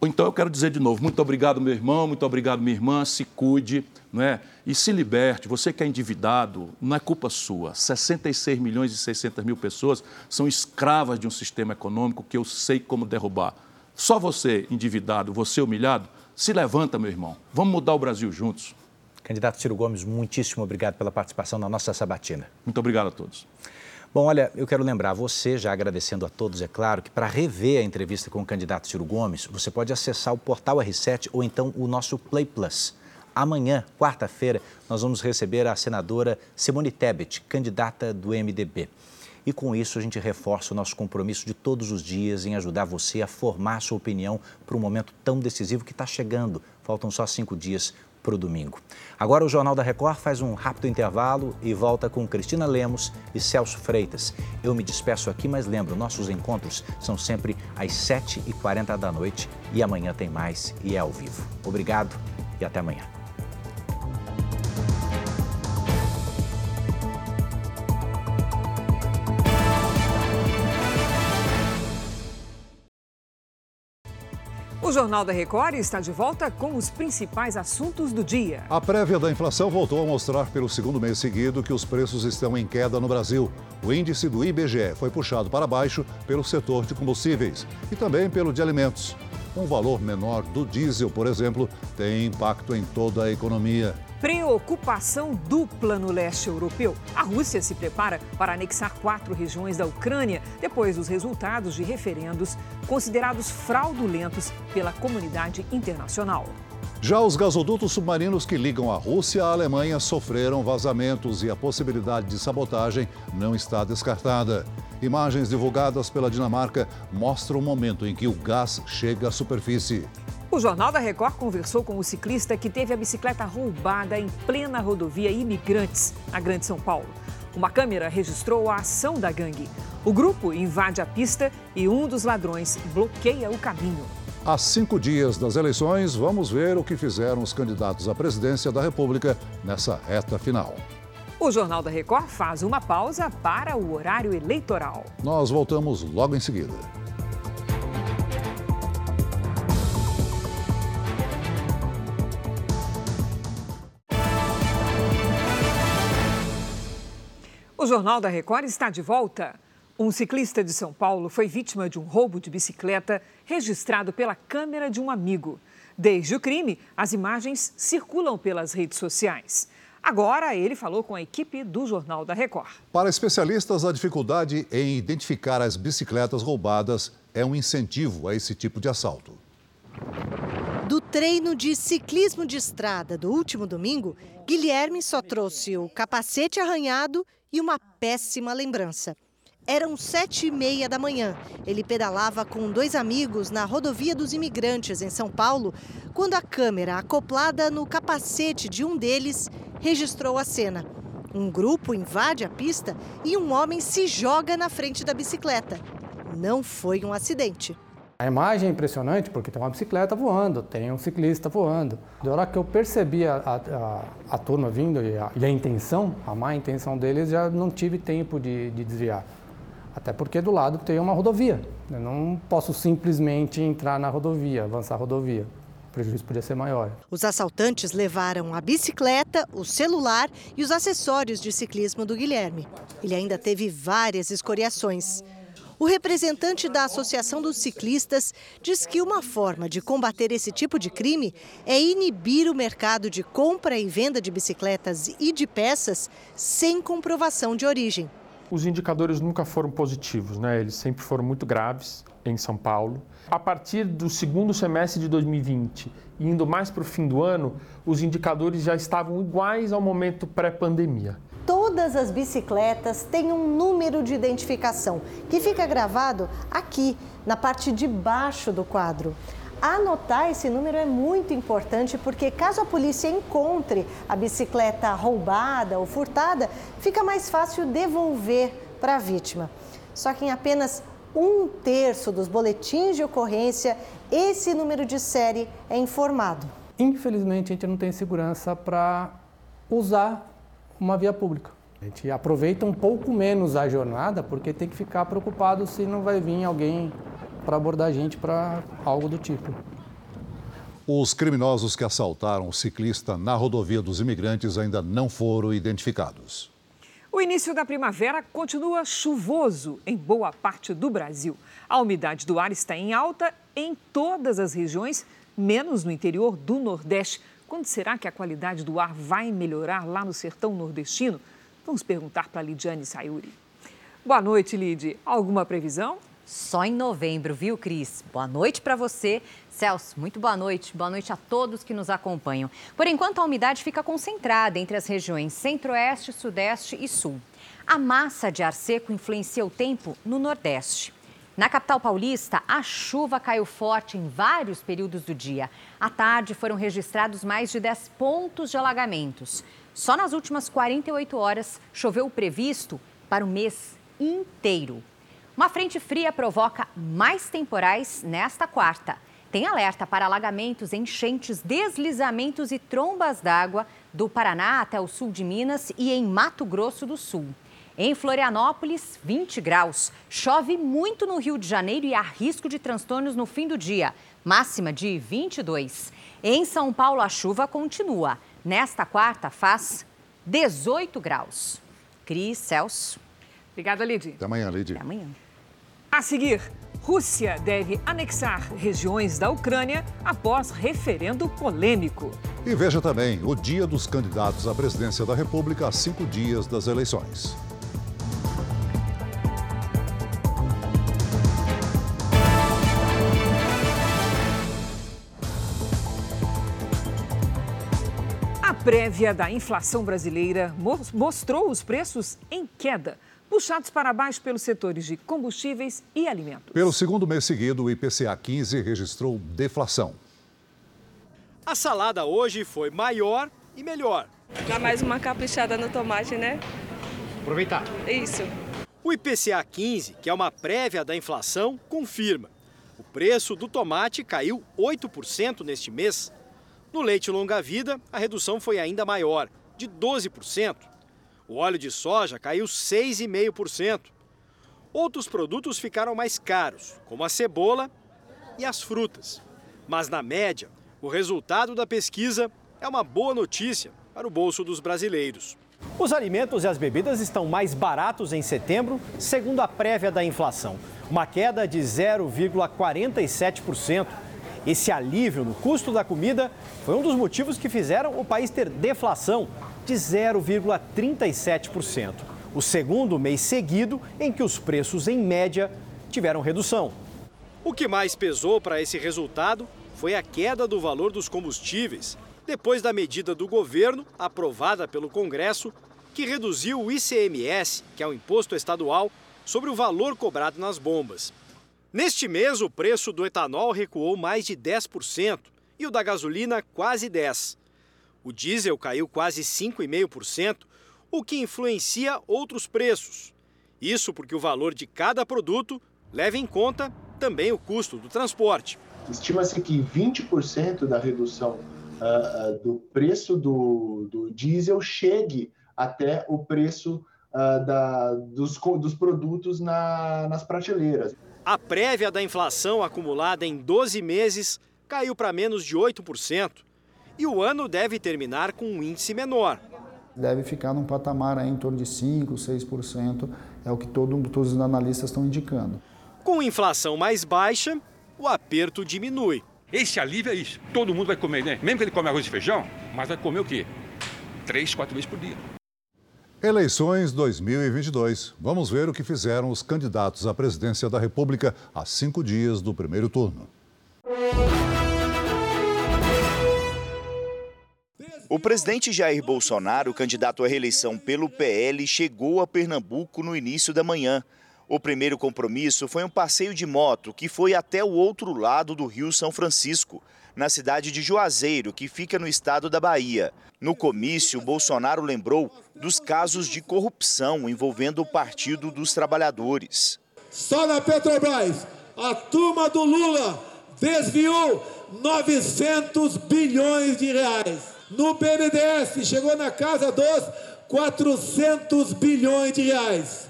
Ou então eu quero dizer de novo, muito obrigado, meu irmão, muito obrigado, minha irmã, se cuide, não é? E se liberte. Você que é endividado, não é culpa sua. 66 milhões e 600 mil pessoas são escravas de um sistema econômico que eu sei como derrubar. Só você, endividado, você humilhado, se levanta, meu irmão. Vamos mudar o Brasil juntos.
Candidato Ciro Gomes, muitíssimo obrigado pela participação na nossa sabatina.
Muito obrigado a todos.
Bom, olha, eu quero lembrar você, já agradecendo a todos, é claro, que para rever a entrevista com o candidato Ciro Gomes, você pode acessar o portal R7 ou então o nosso Play Plus. Amanhã, quarta-feira, nós vamos receber a senadora Simone Tebet, candidata do MDB. E com isso a gente reforça o nosso compromisso de todos os dias em ajudar você a formar sua opinião para um momento tão decisivo que está chegando. Faltam só cinco dias para o domingo. Agora o Jornal da Record faz um rápido intervalo e volta com Cristina Lemos e Celso Freitas. Eu me despeço aqui, mas lembro, nossos encontros são sempre às 7h40 da noite e amanhã tem mais e é ao vivo. Obrigado e até amanhã.
O Jornal da Record está de volta com os principais assuntos do dia.
A prévia da inflação voltou a mostrar pelo segundo mês seguido que os preços estão em queda no Brasil. O índice do IBGE foi puxado para baixo pelo setor de combustíveis e também pelo de alimentos. Um valor menor do diesel, por exemplo, tem impacto em toda a economia.
Preocupação dupla no leste europeu. A Rússia se prepara para anexar quatro regiões da Ucrânia depois dos resultados de referendos considerados fraudulentos pela comunidade internacional.
Já os gasodutos submarinos que ligam a Rússia à Alemanha sofreram vazamentos e a possibilidade de sabotagem não está descartada. Imagens divulgadas pela Dinamarca mostram o momento em que o gás chega à superfície.
O Jornal da Record conversou com o ciclista que teve a bicicleta roubada em plena rodovia Imigrantes, na Grande São Paulo. Uma câmera registrou a ação da gangue. O grupo invade a pista e um dos ladrões bloqueia o caminho.
Há cinco dias das eleições, vamos ver o que fizeram os candidatos à presidência da República nessa reta final.
O Jornal da Record faz uma pausa para o horário eleitoral.
Nós voltamos logo em seguida.
O Jornal da Record está de volta. Um ciclista de São Paulo foi vítima de um roubo de bicicleta registrado pela câmera de um amigo. Desde o crime, as imagens circulam pelas redes sociais. Agora, ele falou com a equipe do Jornal da Record.
Para especialistas, a dificuldade em identificar as bicicletas roubadas é um incentivo a esse tipo de assalto.
Do treino de ciclismo de estrada do último domingo, Guilherme só trouxe o capacete arranhado e uma péssima lembrança. Eram sete e meia da manhã. Ele pedalava com dois amigos na rodovia dos imigrantes, em São Paulo, quando a câmera acoplada no capacete de um deles registrou a cena. Um grupo invade a pista e um homem se joga na frente da bicicleta. Não foi um acidente.
A imagem é impressionante porque tem uma bicicleta voando, tem um ciclista voando. Da hora que eu percebi a, a, a turma vindo e a, e a, intenção, a má intenção deles, já não tive tempo de, de desviar. Até porque do lado tem uma rodovia. Eu não posso simplesmente entrar na rodovia, avançar a rodovia. O prejuízo podia ser maior.
Os assaltantes levaram a bicicleta, o celular e os acessórios de ciclismo do Guilherme. Ele ainda teve várias escoriações. O representante da Associação dos Ciclistas diz que uma forma de combater esse tipo de crime é inibir o mercado de compra e venda de bicicletas e de peças sem comprovação de origem.
Os indicadores nunca foram positivos, né? eles sempre foram muito graves em São Paulo. A partir do segundo semestre de 2020, indo mais para o fim do ano, os indicadores já estavam iguais ao momento pré-pandemia
todas as bicicletas têm um número de identificação que fica gravado aqui, na parte de baixo do quadro. Anotar esse número é muito importante porque, caso a polícia encontre a bicicleta roubada ou furtada, fica mais fácil devolver para a vítima. Só que em apenas um terço dos boletins de ocorrência, esse número de série é informado.
Infelizmente, a gente não tem segurança para usar uma via pública. A gente aproveita um pouco menos a jornada porque tem que ficar preocupado se não vai vir alguém para abordar a gente para algo do tipo.
Os criminosos que assaltaram o ciclista na rodovia dos imigrantes ainda não foram identificados.
O início da primavera continua chuvoso em boa parte do Brasil. A umidade do ar está em alta em todas as regiões, menos no interior do Nordeste. Quando será que a qualidade do ar vai melhorar lá no sertão nordestino? Vamos perguntar para a Lidiane Sayuri. Boa noite, Lid. Alguma previsão?
Só em novembro, viu, Cris? Boa noite para você. Celso, muito boa noite. Boa noite a todos que nos acompanham. Por enquanto, a umidade fica concentrada entre as regiões Centro-Oeste, Sudeste e Sul. A massa de ar seco influencia o tempo no Nordeste. Na capital paulista, a chuva caiu forte em vários períodos do dia. À tarde foram registrados mais de 10 pontos de alagamentos. Só nas últimas 48 horas choveu o previsto para o mês inteiro. Uma frente fria provoca mais temporais nesta quarta. Tem alerta para alagamentos, enchentes, deslizamentos e trombas d'água do Paraná até o sul de Minas e em Mato Grosso do Sul. Em Florianópolis, 20 graus. Chove muito no Rio de Janeiro e há risco de transtornos no fim do dia. Máxima de 22. Em São Paulo, a chuva continua. Nesta quarta, faz 18 graus. Cris, Celso.
Obrigada, Lidy.
Até amanhã, Lidy.
Até amanhã.
A seguir, Rússia deve anexar regiões da Ucrânia após referendo polêmico.
E veja também o dia dos candidatos à presidência da República a cinco dias das eleições.
Prévia da inflação brasileira mostrou os preços em queda, puxados para baixo pelos setores de combustíveis e alimentos.
Pelo segundo mês seguido, o IPCA 15 registrou deflação.
A salada hoje foi maior e melhor.
Dá mais uma caprichada no tomate, né?
Aproveitar.
Isso.
O IPCA 15, que é uma prévia da inflação, confirma. O preço do tomate caiu 8% neste mês, no leite longa-vida, a redução foi ainda maior, de 12%. O óleo de soja caiu 6,5%. Outros produtos ficaram mais caros, como a cebola e as frutas. Mas, na média, o resultado da pesquisa é uma boa notícia para o bolso dos brasileiros. Os alimentos e as bebidas estão mais baratos em setembro, segundo a prévia da inflação, uma queda de 0,47%. Esse alívio no custo da comida foi um dos motivos que fizeram o país ter deflação de 0,37%. O segundo mês seguido em que os preços, em média, tiveram redução. O que mais pesou para esse resultado foi a queda do valor dos combustíveis, depois da medida do governo, aprovada pelo Congresso, que reduziu o ICMS, que é o imposto estadual, sobre o valor cobrado nas bombas. Neste mês, o preço do etanol recuou mais de 10% e o da gasolina quase 10%. O diesel caiu quase 5,5%, o que influencia outros preços. Isso porque o valor de cada produto leva em conta também o custo do transporte.
Estima-se que 20% da redução uh, do preço do, do, diesel chegue até o preço uh, da, dos, dos, produtos na, nas prateleiras.
A prévia da inflação acumulada em 12 meses caiu para menos de 8%. E o ano deve terminar com um índice menor.
Deve ficar num patamar aí em torno de 5%, 6%, é o que todo, todos os analistas estão indicando.
Com inflação mais baixa, o aperto diminui.
Esse alívio é isso. Todo mundo vai comer, né? Mesmo que ele come arroz e feijão, mas vai comer o quê? Três, quatro vezes por dia.
Eleições 2022. Vamos ver o que fizeram os candidatos à presidência da República a cinco dias do primeiro turno.
O presidente Jair Bolsonaro, candidato à reeleição pelo PL, chegou a Pernambuco no início da manhã. O primeiro compromisso foi um passeio de moto que foi até o outro lado do Rio São Francisco, na cidade de Juazeiro, que fica no estado da Bahia. No comício, Bolsonaro lembrou dos casos de corrupção envolvendo o Partido dos Trabalhadores.
Só na Petrobras, a turma do Lula desviou 900 bilhões de reais. No BNDES chegou na casa dos 400 bilhões de reais.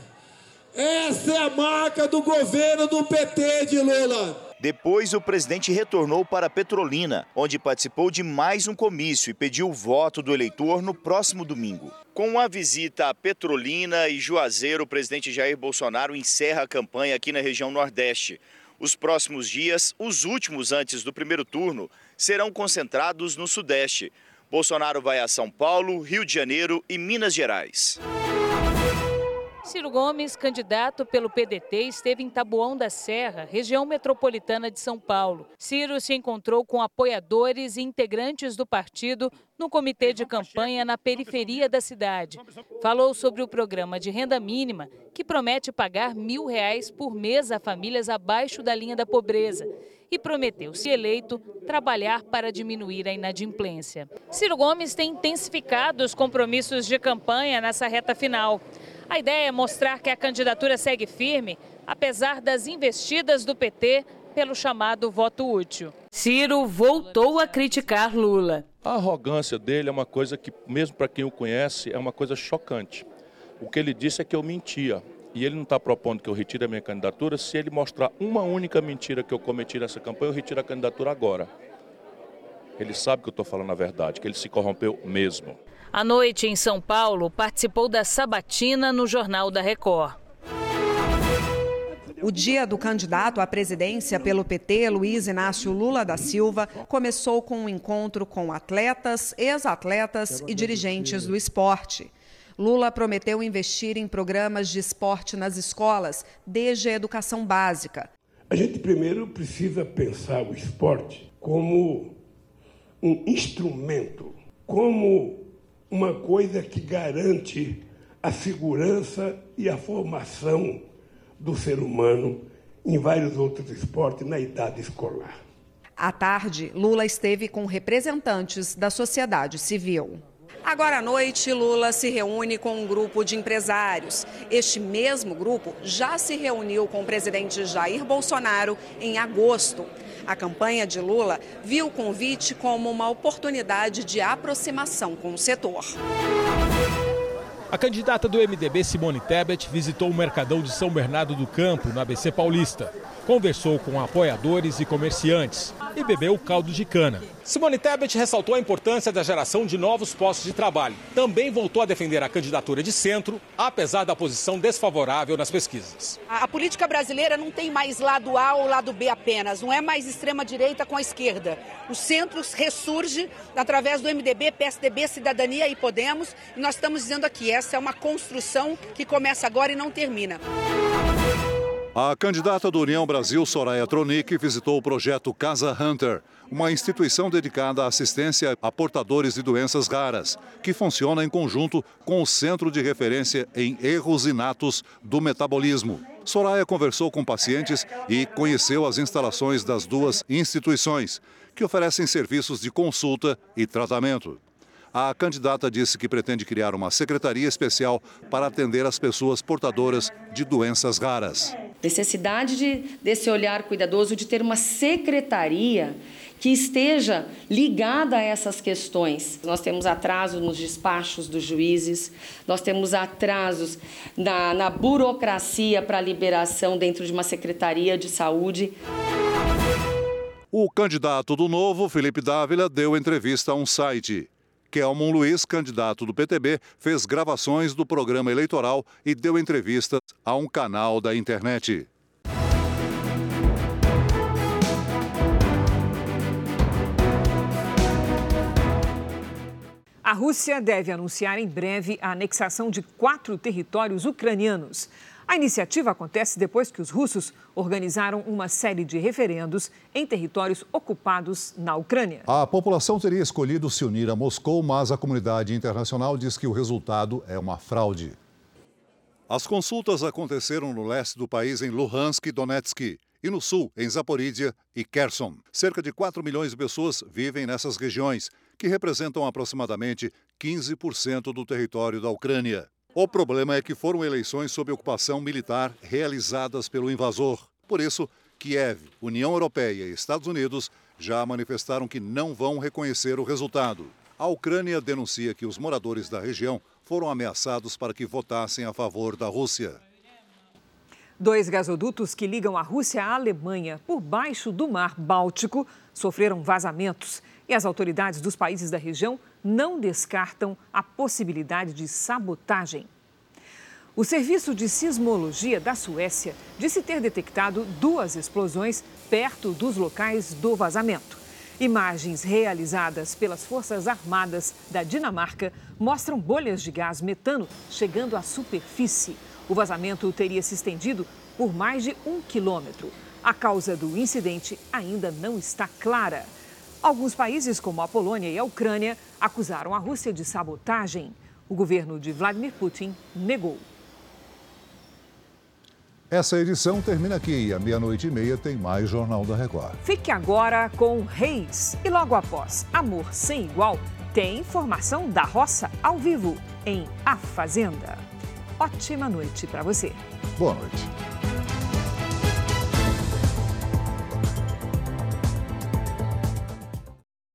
Essa é a marca do governo do PT de Lula.
Depois, o presidente retornou para Petrolina, onde participou de mais um comício e pediu o voto do eleitor no próximo domingo. Com a visita a Petrolina e Juazeiro, o presidente Jair Bolsonaro encerra a campanha aqui na região Nordeste. Os próximos dias, os últimos antes do primeiro turno, serão concentrados no Sudeste. Bolsonaro vai a São Paulo, Rio de Janeiro e Minas Gerais.
Ciro Gomes, candidato pelo PDT, esteve em Taboão da Serra, região metropolitana de São Paulo. Ciro se encontrou com apoiadores e integrantes do partido no comitê de campanha na periferia da cidade. Falou sobre o programa de renda mínima, que promete pagar mil reais por mês a famílias abaixo da linha da pobreza e prometeu, se eleito, trabalhar para diminuir a inadimplência. Ciro Gomes tem intensificado os compromissos de campanha nessa reta final. A ideia é mostrar que a candidatura segue firme, apesar das investidas do PT pelo chamado voto útil. Ciro voltou a criticar Lula.
A arrogância dele é uma coisa que, mesmo para quem o conhece, é uma coisa chocante. O que ele disse é que eu mentia. E ele não está propondo que eu retire a minha candidatura. Se ele mostrar uma única mentira que eu cometi nessa campanha, eu retiro a candidatura agora. Ele sabe que eu estou falando a verdade, que ele se corrompeu mesmo.
À noite, em São Paulo, participou da sabatina no Jornal da Record.
O dia do candidato à presidência pelo PT, Luiz Inácio Lula da Silva, começou com um encontro com atletas, ex-atletas e dirigentes do esporte. Lula prometeu investir em programas de esporte nas escolas, desde a educação básica.
A gente primeiro precisa pensar o esporte como um instrumento, como uma coisa que garante a segurança e a formação do ser humano em vários outros esportes na idade escolar.
À tarde, Lula esteve com representantes da sociedade civil. Agora à noite, Lula se reúne com um grupo de empresários. Este mesmo grupo já se reuniu com o presidente Jair Bolsonaro em agosto. A campanha de Lula viu o convite como uma oportunidade de aproximação com o setor.
A candidata do MDB, Simone Tebet, visitou o Mercadão de São Bernardo do Campo, no ABC Paulista. Conversou com apoiadores e comerciantes e bebeu caldo de cana. Simone Tebet ressaltou a importância da geração de novos postos de trabalho. Também voltou a defender a candidatura de centro, apesar da posição desfavorável nas pesquisas.
A política brasileira não tem mais lado A ou lado B apenas, não é mais extrema-direita com a esquerda. O centro ressurge através do MDB, PSDB, Cidadania e Podemos. E nós estamos dizendo aqui, essa é uma construção que começa agora e não termina.
A candidata do União Brasil, Soraya Tronic, visitou o projeto Casa Hunter, uma instituição dedicada à assistência a portadores de doenças raras, que funciona em conjunto com o Centro de Referência em Erros Inatos do Metabolismo. Soraya conversou com pacientes e conheceu as instalações das duas instituições, que oferecem serviços de consulta e tratamento. A candidata disse que pretende criar uma secretaria especial para atender as pessoas portadoras de doenças raras.
Necessidade de, desse olhar cuidadoso, de ter uma secretaria que esteja ligada a essas questões. Nós temos atrasos nos despachos dos juízes, nós temos atrasos na, na burocracia para a liberação dentro de uma secretaria de saúde.
O candidato do Novo, Felipe Dávila, deu entrevista a um site. Kelmon Luiz, candidato do PTB, fez gravações do programa eleitoral e deu entrevistas a um canal da internet.
A Rússia deve anunciar em breve a anexação de quatro territórios ucranianos. A iniciativa acontece depois que os russos organizaram uma série de referendos em territórios ocupados na Ucrânia.
A população teria escolhido se unir a Moscou, mas a comunidade internacional diz que o resultado é uma fraude. As consultas aconteceram no leste do país, em Luhansk e Donetsk, e no sul, em Zaporídia e Kherson. Cerca de 4 milhões de pessoas vivem nessas regiões, que representam aproximadamente 15% do território da Ucrânia. O problema é que foram eleições sob ocupação militar realizadas pelo invasor. Por isso, Kiev, União Europeia e Estados Unidos já manifestaram que não vão reconhecer o resultado. A Ucrânia denuncia que os moradores da região foram ameaçados para que votassem a favor da Rússia.
Dois gasodutos que ligam a Rússia à Alemanha por baixo do Mar Báltico sofreram vazamentos e as autoridades dos países da região não descartam a possibilidade de sabotagem. O Serviço de Sismologia da Suécia disse ter detectado duas explosões perto dos locais do vazamento. Imagens realizadas pelas Forças Armadas da Dinamarca mostram bolhas de gás metano chegando à superfície. O vazamento teria se estendido por mais de um quilômetro. A causa do incidente ainda não está clara. Alguns países, como a Polônia e a Ucrânia, acusaram a Rússia de sabotagem. O governo de Vladimir Putin negou.
Essa edição termina aqui à meia-noite e meia tem mais Jornal da Record.
Fique agora com Reis e logo após Amor Sem Igual, tem informação da roça ao vivo em A Fazenda. Ótima noite para você.
Boa noite.